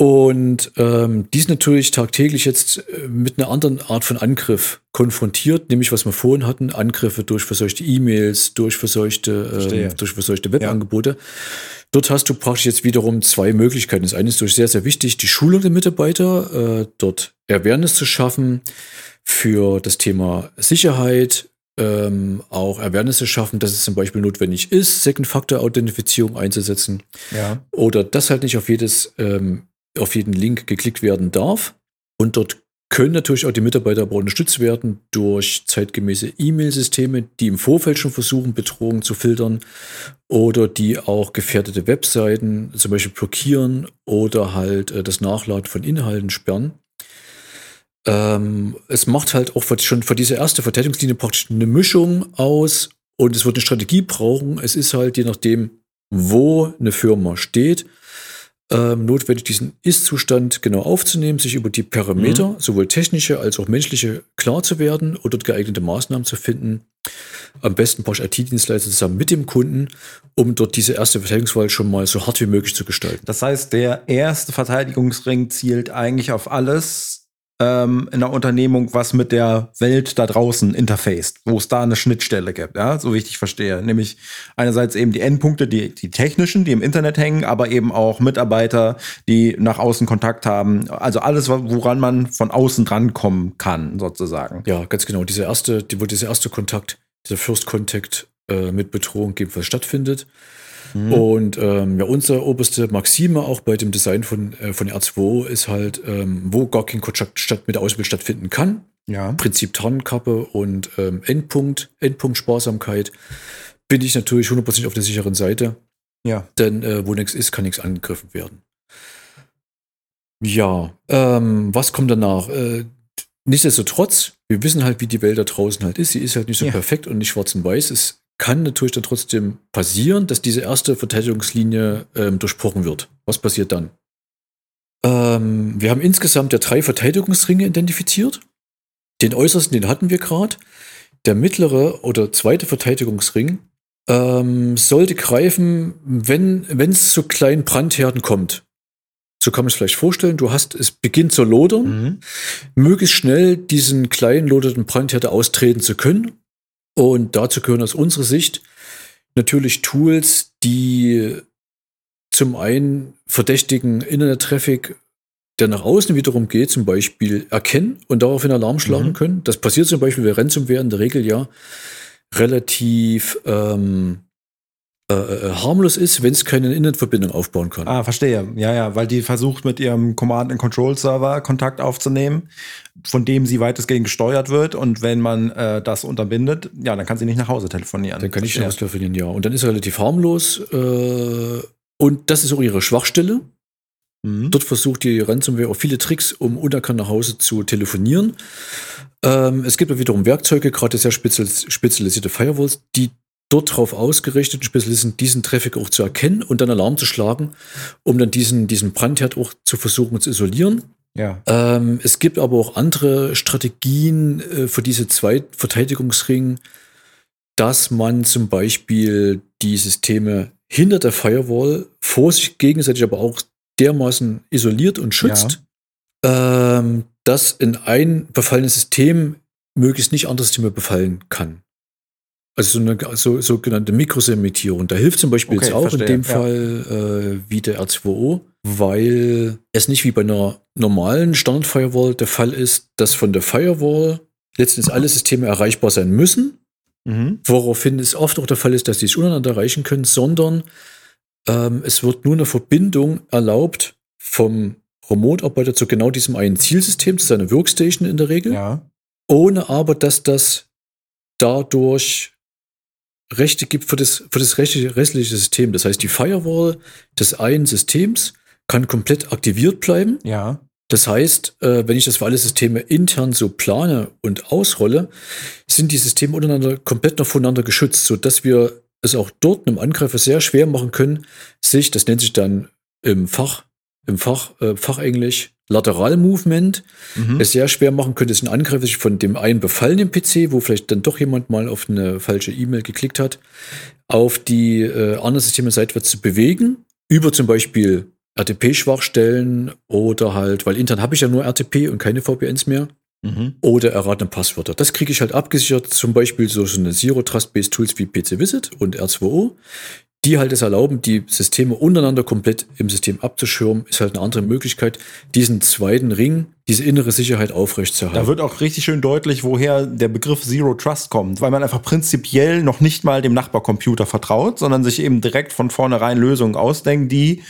Und ähm, die sind natürlich tagtäglich jetzt äh, mit einer anderen Art von Angriff konfrontiert, nämlich was wir vorhin hatten, Angriffe durch verseuchte E-Mails, durch verseuchte, ähm, durch verseuchte Webangebote. Dort hast du praktisch jetzt wiederum zwei Möglichkeiten. Das eine ist durch sehr, sehr wichtig, die Schulung der Mitarbeiter, äh, dort Awareness zu schaffen für das Thema Sicherheit, ähm, auch Awareness zu schaffen, dass es zum Beispiel notwendig ist, Second-Factor-Authentifizierung einzusetzen Ja. oder dass halt nicht auf jedes, ähm, auf jeden Link geklickt werden darf. Und dort können natürlich auch die Mitarbeiter aber unterstützt werden durch zeitgemäße E-Mail-Systeme, die im Vorfeld schon versuchen, Bedrohungen zu filtern oder die auch gefährdete Webseiten zum Beispiel blockieren oder halt äh, das Nachladen von Inhalten sperren. Ähm, es macht halt auch schon für diese erste Verteidigungslinie praktisch eine Mischung aus und es wird eine Strategie brauchen. Es ist halt je nachdem, wo eine Firma steht, ähm, notwendig, diesen Ist-Zustand genau aufzunehmen, sich über die Parameter, sowohl technische als auch menschliche, klar zu werden oder geeignete Maßnahmen zu finden. Am besten brauche ich IT-Dienstleister zusammen mit dem Kunden, um dort diese erste Verteidigungswahl schon mal so hart wie möglich zu gestalten. Das heißt, der erste Verteidigungsring zielt eigentlich auf alles ähm, in der Unternehmung, was mit der Welt da draußen interfaced, wo es da eine Schnittstelle gibt, ja, so wie ich dich verstehe. Nämlich einerseits eben die Endpunkte, die, die technischen, die im Internet hängen, aber eben auch Mitarbeiter, die nach außen Kontakt haben. Also alles, woran man von außen drankommen kann, sozusagen. Ja, ganz genau. Dieser erste, die, wo dieser erste Kontakt, dieser First Contact äh, mit Bedrohung gegebenenfalls stattfindet. Und ähm, ja, unsere oberste Maxime auch bei dem Design von, äh, von R2 ist halt, ähm, wo gar kein Kontakt statt, mit der Außenwelt stattfinden kann. Ja. Prinzip Tarnkappe und ähm, Endpunkt, Endpunkt Sparsamkeit, bin ich natürlich 100% auf der sicheren Seite. Ja. Denn äh, wo nichts ist, kann nichts angegriffen werden. Ja, ähm, was kommt danach? Äh, nichtsdestotrotz, wir wissen halt, wie die Welt da draußen halt ist. Sie ist halt nicht so Ja. perfekt und nicht schwarz und weiß. Es kann natürlich dann trotzdem passieren, dass diese erste Verteidigungslinie ähm, durchbrochen wird. Was passiert dann? Ähm, wir haben insgesamt ja drei Verteidigungsringe identifiziert. Den äußersten, den hatten wir gerade. Der mittlere oder zweite Verteidigungsring ähm, sollte greifen, wenn es zu kleinen Brandherden kommt. So kann man es vielleicht vorstellen. Du hast, es beginnt zu lodern, Mhm. möglichst schnell diesen kleinen lodernden Brandherd austreten zu können. Und dazu gehören aus unserer Sicht natürlich Tools, die zum einen verdächtigen Internet-Traffic, der nach außen wiederum geht, zum Beispiel erkennen und daraufhin Alarm schlagen Mhm. können. Das passiert zum Beispiel bei Ransomware in der Regel ja relativ ähm, äh, äh, harmlos ist, wenn es keine Internetverbindung aufbauen kann. Ah, verstehe. Ja, ja, weil die versucht mit ihrem Command-and-Control-Server Kontakt aufzunehmen, von dem sie weitestgehend gesteuert wird. Und wenn man äh, das unterbindet, ja, dann kann sie nicht nach Hause telefonieren. Dann kann ich schon Verstehe. was telefonieren, ja. Und dann ist er relativ harmlos. Äh, und das ist auch ihre Schwachstelle. Mhm. Dort versucht die Ransomware auch viele Tricks, um unerkannt nach Hause zu telefonieren. Ähm, es gibt ja wiederum Werkzeuge, gerade sehr spezialis spezialisierte Firewalls, die dort darauf ausgerichtet Spezialisten diesen Traffic auch zu erkennen und dann Alarm zu schlagen, um dann diesen, diesen Brandherd auch zu versuchen zu isolieren. Ja. Ähm, es gibt aber auch andere Strategien äh, für diese Zweitverteidigungsring, dass man zum Beispiel die Systeme hinter der Firewall vor sich gegenseitig aber auch dermaßen isoliert und schützt, ähm, dass in ein befallenes System möglichst nicht andere Systeme befallen kann. Also so eine so, sogenannte Mikrosegmentierung. Da hilft zum Beispiel Okay, jetzt auch verstehe, in dem ja. Fall äh, wie der R2O, weil es nicht wie bei einer normalen Standard-Firewall der Fall ist, dass von der Firewall letztendlich alle Systeme erreichbar sein müssen, Mhm. woraufhin es oft auch der Fall ist, dass sie es untereinander erreichen können, sondern ähm, es wird nur eine Verbindung erlaubt vom Remote-Arbeiter zu genau diesem einen Zielsystem, zu seiner Workstation in der Regel, Ja. ohne aber, dass das dadurch Rechte gibt für das, für das rechtliche, restliche System. Das heißt, die Firewall des einen Systems kann komplett aktiviert bleiben. Ja. Das heißt, äh, wenn ich das für alle Systeme intern so plane und ausrolle, sind die Systeme untereinander komplett noch voneinander geschützt, sodass wir es auch dort einem Angreifer sehr schwer machen können, sich, das nennt sich dann im Fach, im Fach, äh, Fachenglisch, Lateral Movement, Mhm. es sehr schwer machen könnte, dass ein Angreifer sich von dem einen befallenen PC, wo vielleicht dann doch jemand mal auf eine falsche E-Mail geklickt hat, auf die äh, andere Systeme seitwärts zu bewegen, über zum Beispiel RTP-Schwachstellen oder halt, weil intern habe ich ja nur RTP und keine VPNs mehr, Mhm. oder erratene Passwörter. Das kriege ich halt abgesichert, zum Beispiel so, so eine Zero-Trust-Based Tools wie PC-Visit und R2O, die halt es erlauben, die Systeme untereinander komplett im System abzuschirmen, ist halt eine andere Möglichkeit, diesen zweiten Ring, diese innere Sicherheit aufrechtzuerhalten. Da wird auch richtig schön deutlich, woher der Begriff Zero Trust kommt, weil man einfach prinzipiell noch nicht mal dem Nachbarcomputer vertraut, sondern sich eben direkt von vornherein Lösungen ausdenkt, die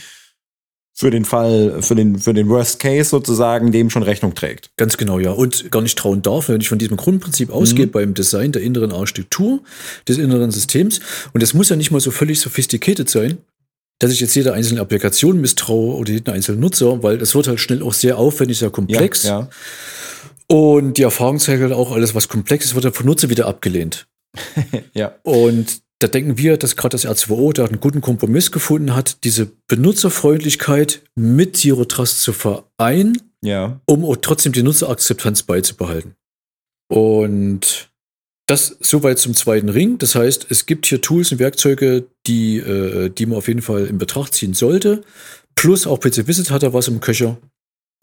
für den Fall, für den, für den Worst Case sozusagen dem schon Rechnung trägt. Ganz genau, ja. Und gar nicht trauen darf, wenn ich von diesem Grundprinzip ausgehe beim Design der inneren Architektur des inneren Systems. Und das muss ja nicht mal so völlig sophisticated sein, dass ich jetzt jeder einzelnen Applikation misstraue oder jeden einzelnen Nutzer, weil das wird halt schnell auch sehr aufwendig, sehr komplex. Ja, Und die Erfahrung zeigt halt auch, alles, was komplex ist, wird dann von Nutzer wieder abgelehnt. ja. ja. Und da denken wir, dass gerade das R2O da einen guten Kompromiss gefunden hat, diese Benutzerfreundlichkeit mit Zero Trust zu vereinen Ja. um auch trotzdem die Nutzerakzeptanz beizubehalten. Und das soweit zum zweiten Ring. Das heißt, es gibt hier Tools und Werkzeuge, die, äh, die man auf jeden Fall in Betracht ziehen sollte. Plus auch PC Visit hat da was im Köcher,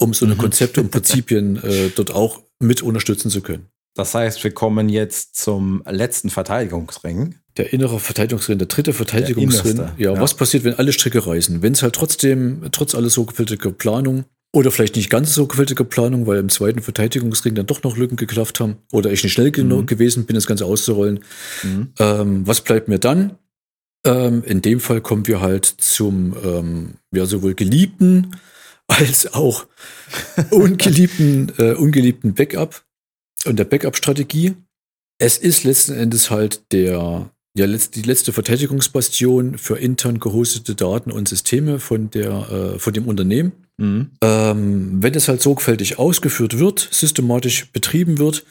um so eine Mhm. Konzepte und Prinzipien äh, dort auch mit unterstützen zu können. Das heißt, wir kommen jetzt zum letzten Verteidigungsring. Der innere Verteidigungsring, der dritte Verteidigungsring. innerste, ja, ja. was passiert, wenn alle Stricke reißen? Wenn es halt trotzdem, trotz alles so gefilterter Planung oder vielleicht nicht ganz so gefilterter Planung, weil im zweiten Verteidigungsring dann doch noch Lücken geklafft haben oder ich nicht schnell genug Mhm. gewesen bin, das Ganze auszurollen. Mhm. Ähm, was bleibt mir dann? Ähm, in dem Fall kommen wir halt zum ähm, ja, sowohl geliebten als auch ungeliebten, äh, ungeliebten Backup und der Backup-Strategie. Es ist letzten Endes halt der, ja, die letzte Verteidigungsbastion für intern gehostete Daten und Systeme von, der, äh, von dem Unternehmen. Mhm. Ähm, wenn es halt sorgfältig ausgeführt wird, systematisch betrieben wird,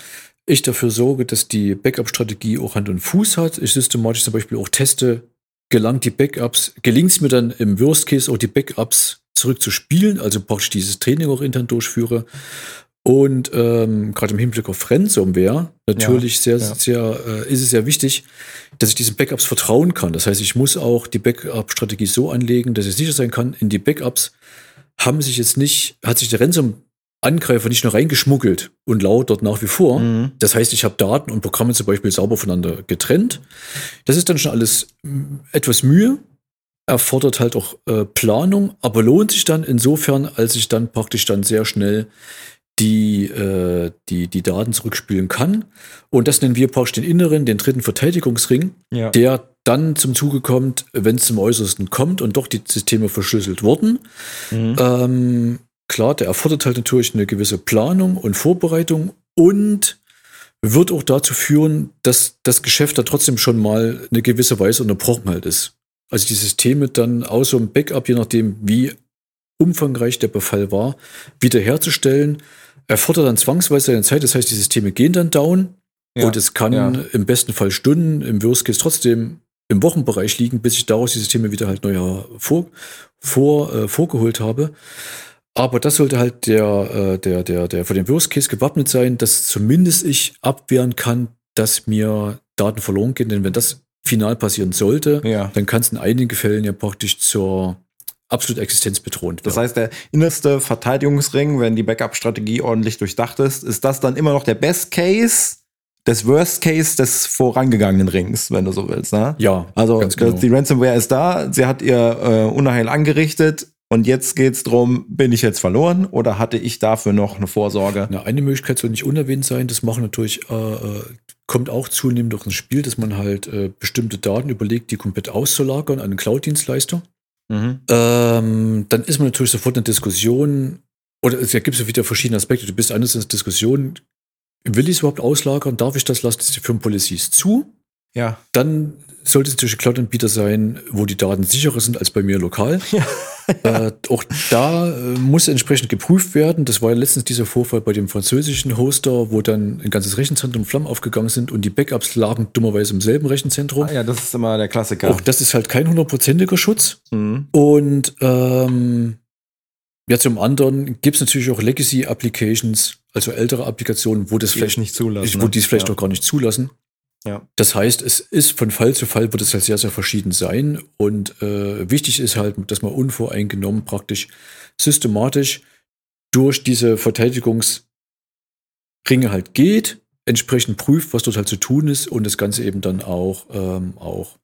ich dafür sorge, dass die Backup-Strategie auch Hand und Fuß hat, ich systematisch zum Beispiel auch teste, gelangt die Backups, gelingt es mir dann im Worst Case auch die Backups zurückzuspielen, also praktisch dieses Training auch intern durchführe. Und ähm, gerade im Hinblick auf Ransomware natürlich sehr, ja. sehr, äh, ist es sehr wichtig, dass ich diesen Backups vertrauen kann. Das heißt, ich muss auch die Backup-Strategie so anlegen, dass ich sicher sein kann, in die Backups haben sich jetzt nicht, hat sich der Ransom-Angreifer nicht nur reingeschmuggelt und lauert nach wie vor. Mhm. Das heißt, ich habe Daten und Programme zum Beispiel sauber voneinander getrennt. Das ist dann schon alles etwas Mühe, erfordert halt auch äh, Planung, aber lohnt sich dann insofern, als ich dann praktisch dann sehr schnell die, äh, die, die Daten zurückspielen kann. Und das nennen wir praktisch den inneren, den dritten Verteidigungsring, Ja. der dann zum Zuge kommt, wenn es zum Äußersten kommt und doch die Systeme verschlüsselt wurden. Mhm. Ähm, klar, der erfordert halt natürlich eine gewisse Planung und Vorbereitung und wird auch dazu führen, dass das Geschäft da trotzdem schon mal eine gewisse Weise unterbrochen halt ist. Also die Systeme dann außer dem Backup, je nachdem wie umfangreich der Befall war, wiederherzustellen, erfordert dann zwangsweise eine Zeit. Das heißt, die Systeme gehen dann down Ja, und es kann ja. im besten Fall Stunden, im Worst Case trotzdem im Wochenbereich liegen, bis ich daraus die Systeme wieder halt neu vor, vor, äh, vorgeholt habe. Aber das sollte halt der, äh, der, der, der für den Worst Case gewappnet sein, dass zumindest ich abwehren kann, dass mir Daten verloren gehen. Denn wenn das final passieren sollte, Ja. dann kann es in einigen Fällen ja praktisch zur absolut existenzbedrohend Das werden. heißt, der innerste Verteidigungsring, wenn die Backup-Strategie ordentlich durchdacht ist, ist das dann immer noch der Best Case des Worst Case des vorangegangenen Rings, wenn du so willst. Ne? ja, Also genau. die Ransomware ist da, sie hat ihr äh, Unheil angerichtet und jetzt geht's drum, bin ich jetzt verloren oder hatte ich dafür noch eine Vorsorge? Na, eine Möglichkeit soll nicht unerwähnt sein. Das machen natürlich, äh, äh, kommt auch zunehmend durch ins Spiel, dass man halt äh, bestimmte Daten überlegt, die komplett auszulagern an einen Cloud-Dienstleister. Mhm. Ähm, dann ist man natürlich sofort in der Diskussion, oder es gibt ja wieder verschiedene Aspekte. Du bist einerseits in der Diskussion, will ich es überhaupt auslagern? Darf ich das? Lasst es die Firmenpolicies zu? Ja. Dann sollte es natürlich ein Cloud-Anbieter sein, wo die Daten sicherer sind als bei mir lokal. Äh, auch da äh, muss entsprechend geprüft werden. Das war ja letztens dieser Vorfall bei dem französischen Hoster, wo dann ein ganzes Rechenzentrum Flammen aufgegangen sind und die Backups lagen dummerweise im selben Rechenzentrum. Ah, ja, das ist immer der Klassiker. Auch das ist halt kein hundertprozentiger Schutz. Mhm. Und ähm, ja, zum anderen gibt es natürlich auch Legacy-Applications, also ältere Applikationen, wo das Die vielleicht nicht zulassen. wo ne? die es vielleicht ja. auch gar nicht zulassen. Ja. Das heißt, es ist von Fall zu Fall wird es halt sehr, sehr verschieden sein. Und äh, wichtig ist halt, dass man unvoreingenommen praktisch systematisch durch diese Verteidigungsringe halt geht, entsprechend prüft, was dort halt zu tun ist und das Ganze eben dann auch, ähm, auch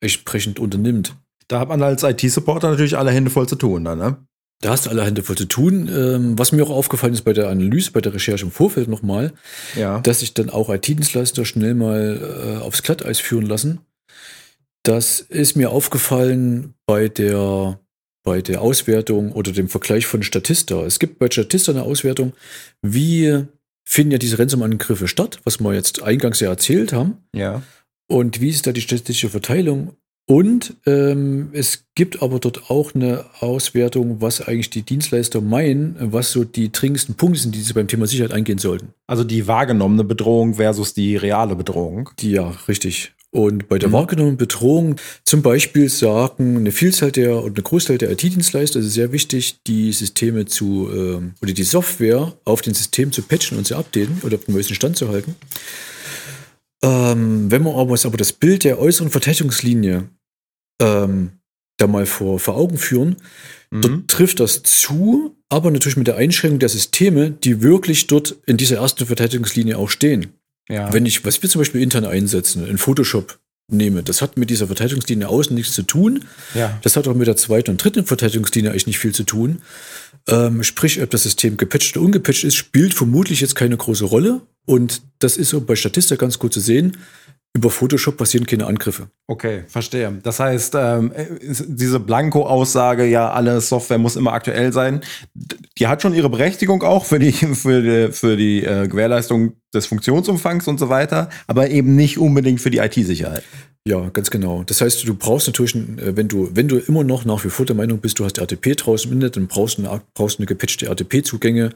entsprechend unternimmt. Da hat man als IT-Supporter natürlich alle Hände voll zu tun, dann, ne? Da hast du alle Hände voll zu tun. Ähm, was mir auch aufgefallen ist bei der Analyse, bei der Recherche im Vorfeld nochmal, Ja. dass sich dann auch IT-Dienstleister schnell mal äh, aufs Glatteis führen lassen. Das ist mir aufgefallen bei der, bei der Auswertung oder dem Vergleich von Statista. Es gibt bei Statista eine Auswertung, wie finden ja diese Ransom-Angriffe statt, was wir jetzt eingangs ja erzählt haben. ja. Und wie ist da die statistische Verteilung? Und ähm, es gibt aber dort auch eine Auswertung, was eigentlich die Dienstleister meinen, was so die dringendsten Punkte sind, die sie beim Thema Sicherheit eingehen sollten. Also die wahrgenommene Bedrohung versus die reale Bedrohung. Die, ja, richtig. Und bei der Mhm. wahrgenommenen Bedrohung zum Beispiel sagen eine Vielzahl der und eine Großteil der IT-Dienstleister, es ist sehr wichtig, die Systeme zu ähm, oder die Software auf den System zu patchen und zu updaten oder auf den neuesten Stand zu halten. Ähm, wenn wir aber, aber das Bild der äußeren Verteidigungslinie ähm, da mal vor, vor Augen führen, Mhm. Dort trifft das zu, aber natürlich mit der Einschränkung der Systeme, die wirklich dort in dieser ersten Verteidigungslinie auch stehen. Ja. Wenn ich, was wir zum Beispiel intern einsetzen, in Photoshop nehme, das hat mit dieser Verteidigungslinie außen nichts zu tun. ja. Das hat auch mit der zweiten und dritten Verteidigungslinie eigentlich nicht viel zu tun. Ähm, sprich, ob das System gepatcht oder ungepatcht ist, spielt vermutlich jetzt keine große Rolle. Und das ist so bei Statista ganz gut zu sehen. Über Photoshop passieren keine Angriffe. Okay, verstehe. Das heißt, ähm, diese Blanko-Aussage, ja, alle Software muss immer aktuell sein, die hat schon ihre Berechtigung auch für die, für die, für die äh, Gewährleistung des Funktionsumfangs und so weiter, aber eben nicht unbedingt für die IT-Sicherheit. Ja, ganz genau. Das heißt, du brauchst natürlich, äh, wenn du, wenn du immer noch nach wie vor der Meinung bist, du hast RTP draußen im Internet, dann brauchst du eine, brauchst du eine gepatchte RTP-Zugänge,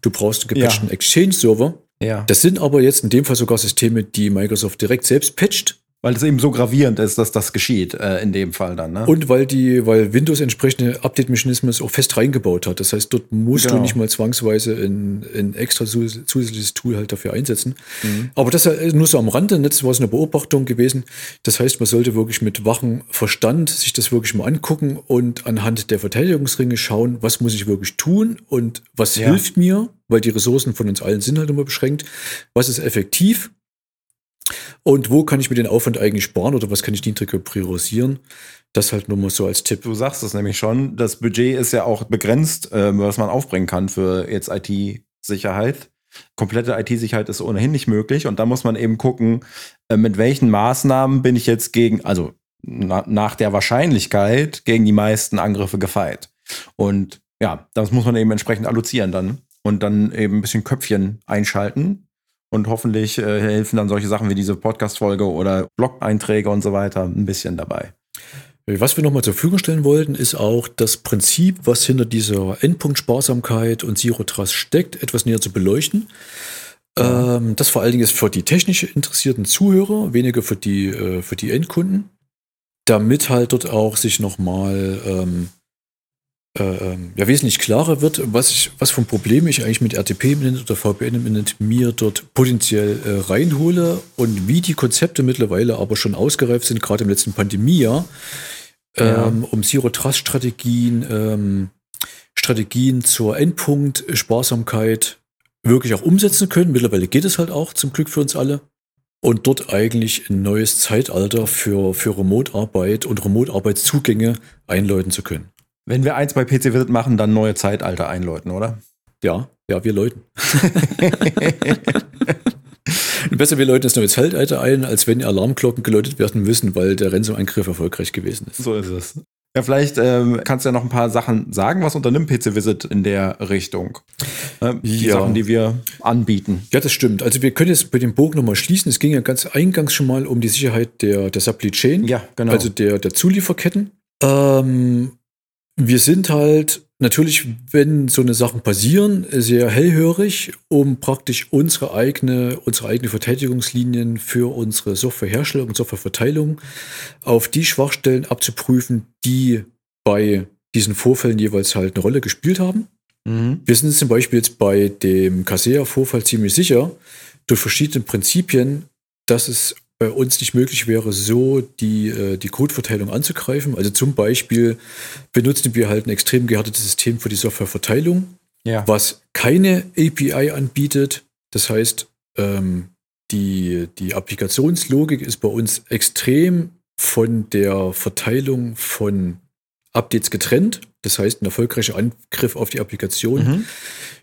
du brauchst einen gepatchten Exchange-Server. Ja. Das sind aber jetzt in dem Fall sogar Systeme, die Microsoft direkt selbst patcht. Weil es eben so gravierend ist, dass das geschieht, äh, in dem Fall dann. Ne? Und weil die, weil Windows entsprechende Update-Mechanismen auch fest reingebaut hat. Das heißt, dort musst Genau. du nicht mal zwangsweise ein, ein extra zus- zusätzliches Tool halt dafür einsetzen. Aber das ist nur so am Rande, ne? das war so eine Beobachtung gewesen. Das heißt, man sollte wirklich mit wachem Verstand sich das wirklich mal angucken und anhand der Verteidigungsringe schauen, was muss ich wirklich tun und was Ja. hilft mir, weil die Ressourcen von uns allen sind halt immer beschränkt. Was ist effektiv? Und wo kann ich mir den Aufwand eigentlich sparen oder was kann ich niedriger priorisieren? Das halt nur mal so als Tipp. Du sagst es nämlich schon, das Budget ist ja auch begrenzt, äh, was man aufbringen kann für jetzt IT-Sicherheit. Komplette IT-Sicherheit ist ohnehin nicht möglich und da muss man eben gucken, äh, mit welchen Maßnahmen bin ich jetzt gegen, also na, nach der Wahrscheinlichkeit gegen die meisten Angriffe gefeit. Und ja, das muss man eben entsprechend allozieren dann und dann eben ein bisschen Köpfchen einschalten. Und hoffentlich äh, helfen dann solche Sachen wie diese Podcast-Folge oder Blog-Einträge und so weiter ein bisschen dabei. Was wir nochmal zur Verfügung stellen wollten, ist auch das Prinzip, was hinter dieser Endpunktsparsamkeit und Zero Trust steckt, etwas näher zu beleuchten. Ähm, das vor allen Dingen ist für die technisch interessierten Zuhörer, weniger für die, äh, für die Endkunden, damit halt dort auch sich nochmal ähm, äh, ähm, ja, wesentlich klarer wird, was, ich, was für ein Problem ich eigentlich mit RTP im Internet oder VPN im Internet mir dort potenziell äh, reinhole und wie die Konzepte mittlerweile aber schon ausgereift sind, gerade im letzten Pandemiejahr, Ja. ähm, um Zero-Trust-Strategien, ähm, Strategien zur Endpunkt-Sparsamkeit wirklich auch umsetzen können. Mittlerweile geht es halt auch, zum Glück für uns alle. Und dort eigentlich ein neues Zeitalter für, für Remote-Arbeit und Remote-Arbeitszugänge einläuten zu können. Wenn wir eins bei PC Visit machen, dann neue Zeitalter einläuten, oder? Ja, ja, wir läuten. Besser wir läuten das neue Zeitalter ein, als wenn Alarmglocken geläutet werden müssen, weil der Ransom-Angriff erfolgreich gewesen ist. So ist es. Ja, vielleicht ähm, kannst du ja noch ein paar Sachen sagen. Was unternimmt PC Visit in der Richtung? Ähm, die Ja. Sachen, die wir anbieten. Ja, das stimmt. Also wir können jetzt bei dem Bogen nochmal schließen. Es ging ja ganz eingangs schon mal um die Sicherheit der, der Supply Chain, Ja, genau. also der, der Zulieferketten. Ähm, wir sind halt natürlich, wenn so eine Sachen passieren, sehr hellhörig, um praktisch unsere eigene, unsere eigene Verteidigungslinien für unsere Softwareherstellung und Softwareverteilung auf die Schwachstellen abzuprüfen, die bei diesen Vorfällen jeweils halt eine Rolle gespielt haben. mhm. Wir sind zum Beispiel jetzt bei dem Casea-Vorfall ziemlich sicher, durch verschiedene Prinzipien, dass es bei uns nicht möglich wäre, so die, äh, die Codeverteilung anzugreifen. Also zum Beispiel benutzen wir halt ein extrem gehärtetes System für die Softwareverteilung, Ja. was keine API anbietet. Das heißt, ähm, die, die Applikationslogik ist bei uns extrem von der Verteilung von Updates getrennt. Das heißt, ein erfolgreicher Angriff auf die Applikation Mhm.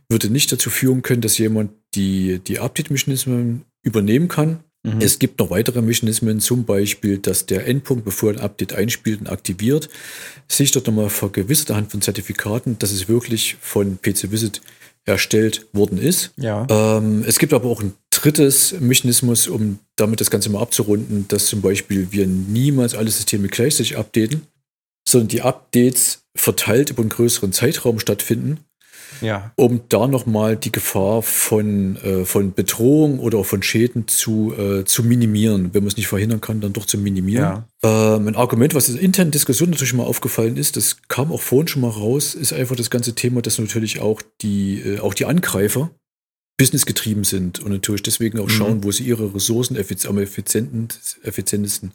würde nicht dazu führen können, dass jemand die, die Update-Mechanismen übernehmen kann. Mhm. Es gibt noch weitere Mechanismen, zum Beispiel, dass der Endpunkt, bevor er ein Update einspielt und aktiviert, sich dort nochmal vergewissert anhand von Zertifikaten, dass es wirklich von PC Visit erstellt worden ist. Ja. Ähm, es gibt aber auch ein drittes Mechanismus, um damit das Ganze mal abzurunden, dass zum Beispiel wir niemals alle Systeme gleichzeitig updaten, sondern die Updates verteilt über einen größeren Zeitraum stattfinden, Ja. um da nochmal die Gefahr von, äh, von Bedrohung oder auch von Schäden zu, äh, zu minimieren. Wenn man es nicht verhindern kann, dann doch zu minimieren. Ja. Ähm, ein Argument, was in internen Diskussionen natürlich mal aufgefallen ist, das kam auch vorhin schon mal raus, ist einfach das ganze Thema, dass natürlich auch die, äh, auch die Angreifer businessgetrieben sind und natürlich deswegen auch Mhm. schauen, wo sie ihre Ressourcen am effizientesten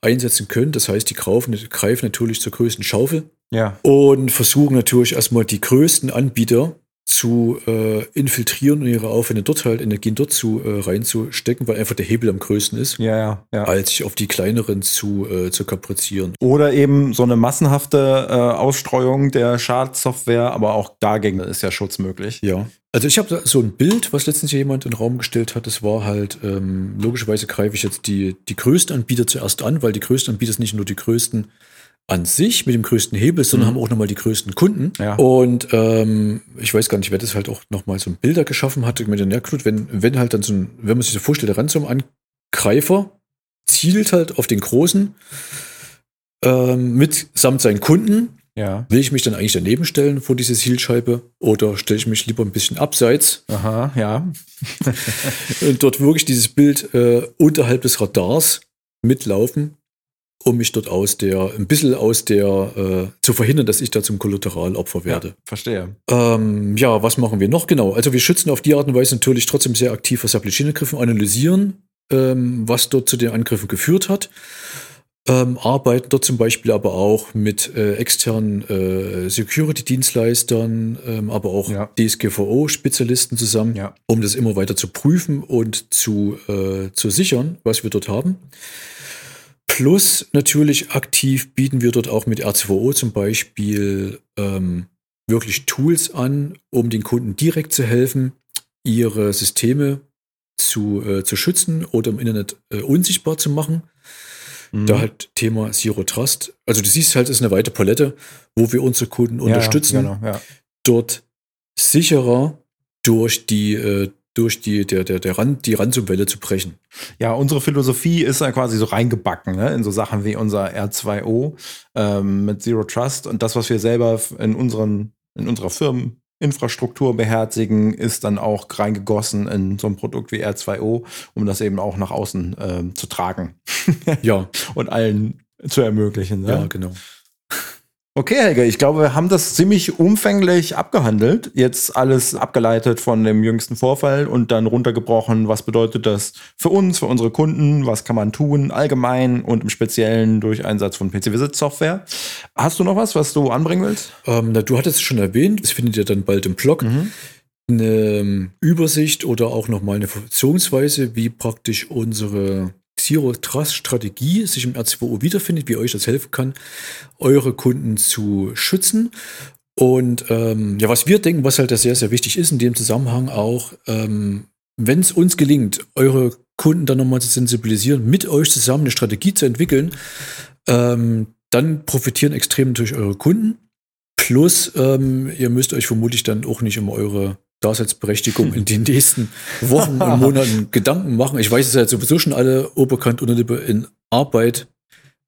einsetzen können. Das heißt, die greifen, greifen natürlich zur größten Schaufel Ja. und versuchen natürlich erstmal die größten Anbieter zu äh, infiltrieren und ihre Aufwände dort halt, Energien dort zu äh, reinzustecken, weil einfach der Hebel am größten ist, Ja, ja, ja. als sich auf die kleineren zu, äh, zu kaprizieren. Oder eben so eine massenhafte äh, Ausstreuung der Schadsoftware, aber auch dagegen ist ja Schutz möglich. Ja. Also ich habe so ein Bild, was letztens jemand in den Raum gestellt hat. Das war halt, ähm, logischerweise greife ich jetzt die, die größten Anbieter zuerst an, weil die größten Anbieter sind nicht nur die größten an sich mit dem größten Hebel, sondern Mhm. haben auch nochmal die größten Kunden. Ja. Und ähm, ich weiß gar nicht, wer das halt auch nochmal so ein Bilder geschaffen hatte mit der Nerknut, wenn, wenn halt dann so ein, wenn man sich so vorstellt, der Ransom-Angreifer zielt halt auf den Großen ähm, mitsamt seinen Kunden Ja. Will ich mich dann eigentlich daneben stellen vor diese Zielscheibe oder stelle ich mich lieber ein bisschen abseits Aha, ja. und dort wirklich dieses Bild äh, unterhalb des Radars mitlaufen, um mich dort aus der, ein bisschen aus der, äh, zu verhindern, dass ich da zum Kollateralopfer werde. Ja, verstehe. Ähm, ja, was machen wir noch? Genau. Also wir schützen auf die Art und Weise natürlich trotzdem sehr aktiv vor Supply Chain Angriffen, analysieren, ähm, was dort zu den Angriffen geführt hat ähm, arbeiten dort zum Beispiel aber auch mit äh, externen äh, Security-Dienstleistern, ähm, aber auch ja. DSGVO-Spezialisten zusammen, ja. um das immer weiter zu prüfen und zu, äh, zu sichern, was wir dort haben. Plus natürlich aktiv bieten wir dort auch mit RCVO zum Beispiel ähm, wirklich Tools an, um den Kunden direkt zu helfen, ihre Systeme zu, äh, zu schützen oder im Internet äh, unsichtbar zu machen Mhm. Da halt Thema Zero Trust. Also du siehst halt, es ist eine weite Palette, wo wir unsere Kunden ja, unterstützen, genau, ja. dort sicherer durch die, äh, durch die, der, der, der Rand, die Ransomwelle zu brechen. Ja, unsere Philosophie ist dann quasi so reingebacken, ne? in so Sachen wie unser R2O ähm, mit Zero Trust und das, was wir selber in unseren, in unserer Firmen Infrastruktur beherzigen, ist dann auch reingegossen in so ein Produkt wie R2O, um das eben auch nach außen äh, zu tragen. ja. Und allen zu ermöglichen. Ne? Ja, genau. Okay, Helge, ich glaube, wir haben das ziemlich umfänglich abgehandelt. Jetzt alles abgeleitet von dem jüngsten Vorfall und dann runtergebrochen, was bedeutet das für uns, für unsere Kunden, was kann man tun, allgemein und im Speziellen durch Einsatz von PC-Visit-Software. Hast du noch was, was du anbringen willst? Ähm, na, du hattest es schon erwähnt, das findet ihr dann bald im Blog. Mhm. Eine ähm, Übersicht oder auch nochmal eine Funktionsweise, wie praktisch unsere Zero Trust Strategie sich im R2O wiederfindet, wie euch das helfen kann, eure Kunden zu schützen. Und ähm, ja, was wir denken, was halt sehr, sehr wichtig ist in dem Zusammenhang auch, ähm, wenn es uns gelingt, eure Kunden dann nochmal zu sensibilisieren, mit euch zusammen eine Strategie zu entwickeln, ähm, dann profitieren extrem natürlich eure Kunden. Plus, ähm, ihr müsst euch vermutlich dann auch nicht um eure Daseinsberechtigung in den nächsten Wochen und Monaten Gedanken machen. Ich weiß, es seid sowieso schon alle Oberkant und in Arbeit,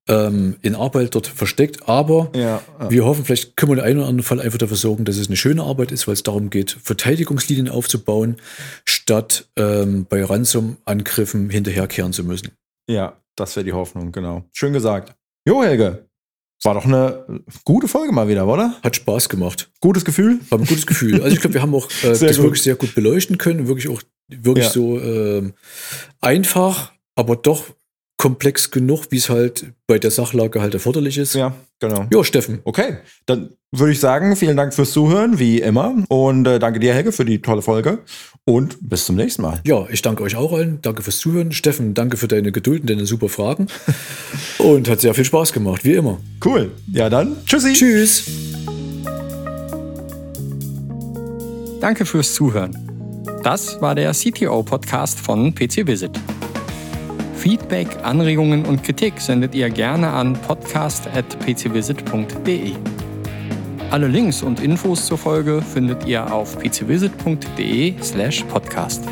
ähm, in Arbeit dort versteckt, aber ja, ja. wir hoffen, vielleicht können wir in einem oder anderen Fall einfach dafür sorgen, dass es eine schöne Arbeit ist, weil es darum geht, Verteidigungslinien aufzubauen, statt ähm, bei Ransom-Angriffen hinterherkehren zu müssen. Ja, das wäre die Hoffnung, genau. Schön gesagt. Jo, Helge, war doch eine gute Folge mal wieder, oder? Hat Spaß gemacht. Gutes Gefühl? War ein gutes Gefühl. Also ich glaube, wir haben auch äh, das gut. wirklich sehr gut beleuchten können. Wirklich auch wirklich ja. so äh, einfach, aber doch komplex genug, wie es halt bei der Sachlage halt erforderlich ist. Ja, genau. Ja, Steffen. Okay, dann würde ich sagen, vielen Dank fürs Zuhören, wie immer. Und äh, danke dir, Helge, für die tolle Folge. Und bis zum nächsten Mal. Ja, ich danke euch auch allen. Danke fürs Zuhören. Steffen, danke für deine Geduld und deine super Fragen. und hat sehr viel Spaß gemacht, wie immer. Cool. Ja, dann tschüssi. Tschüss. Danke fürs Zuhören. Das war der CTO-Podcast von PC Visit. Feedback, Anregungen und Kritik sendet ihr gerne an podcast.pcvisit.de. Alle Links und Infos zur Folge findet ihr auf pcvisit.de/podcast.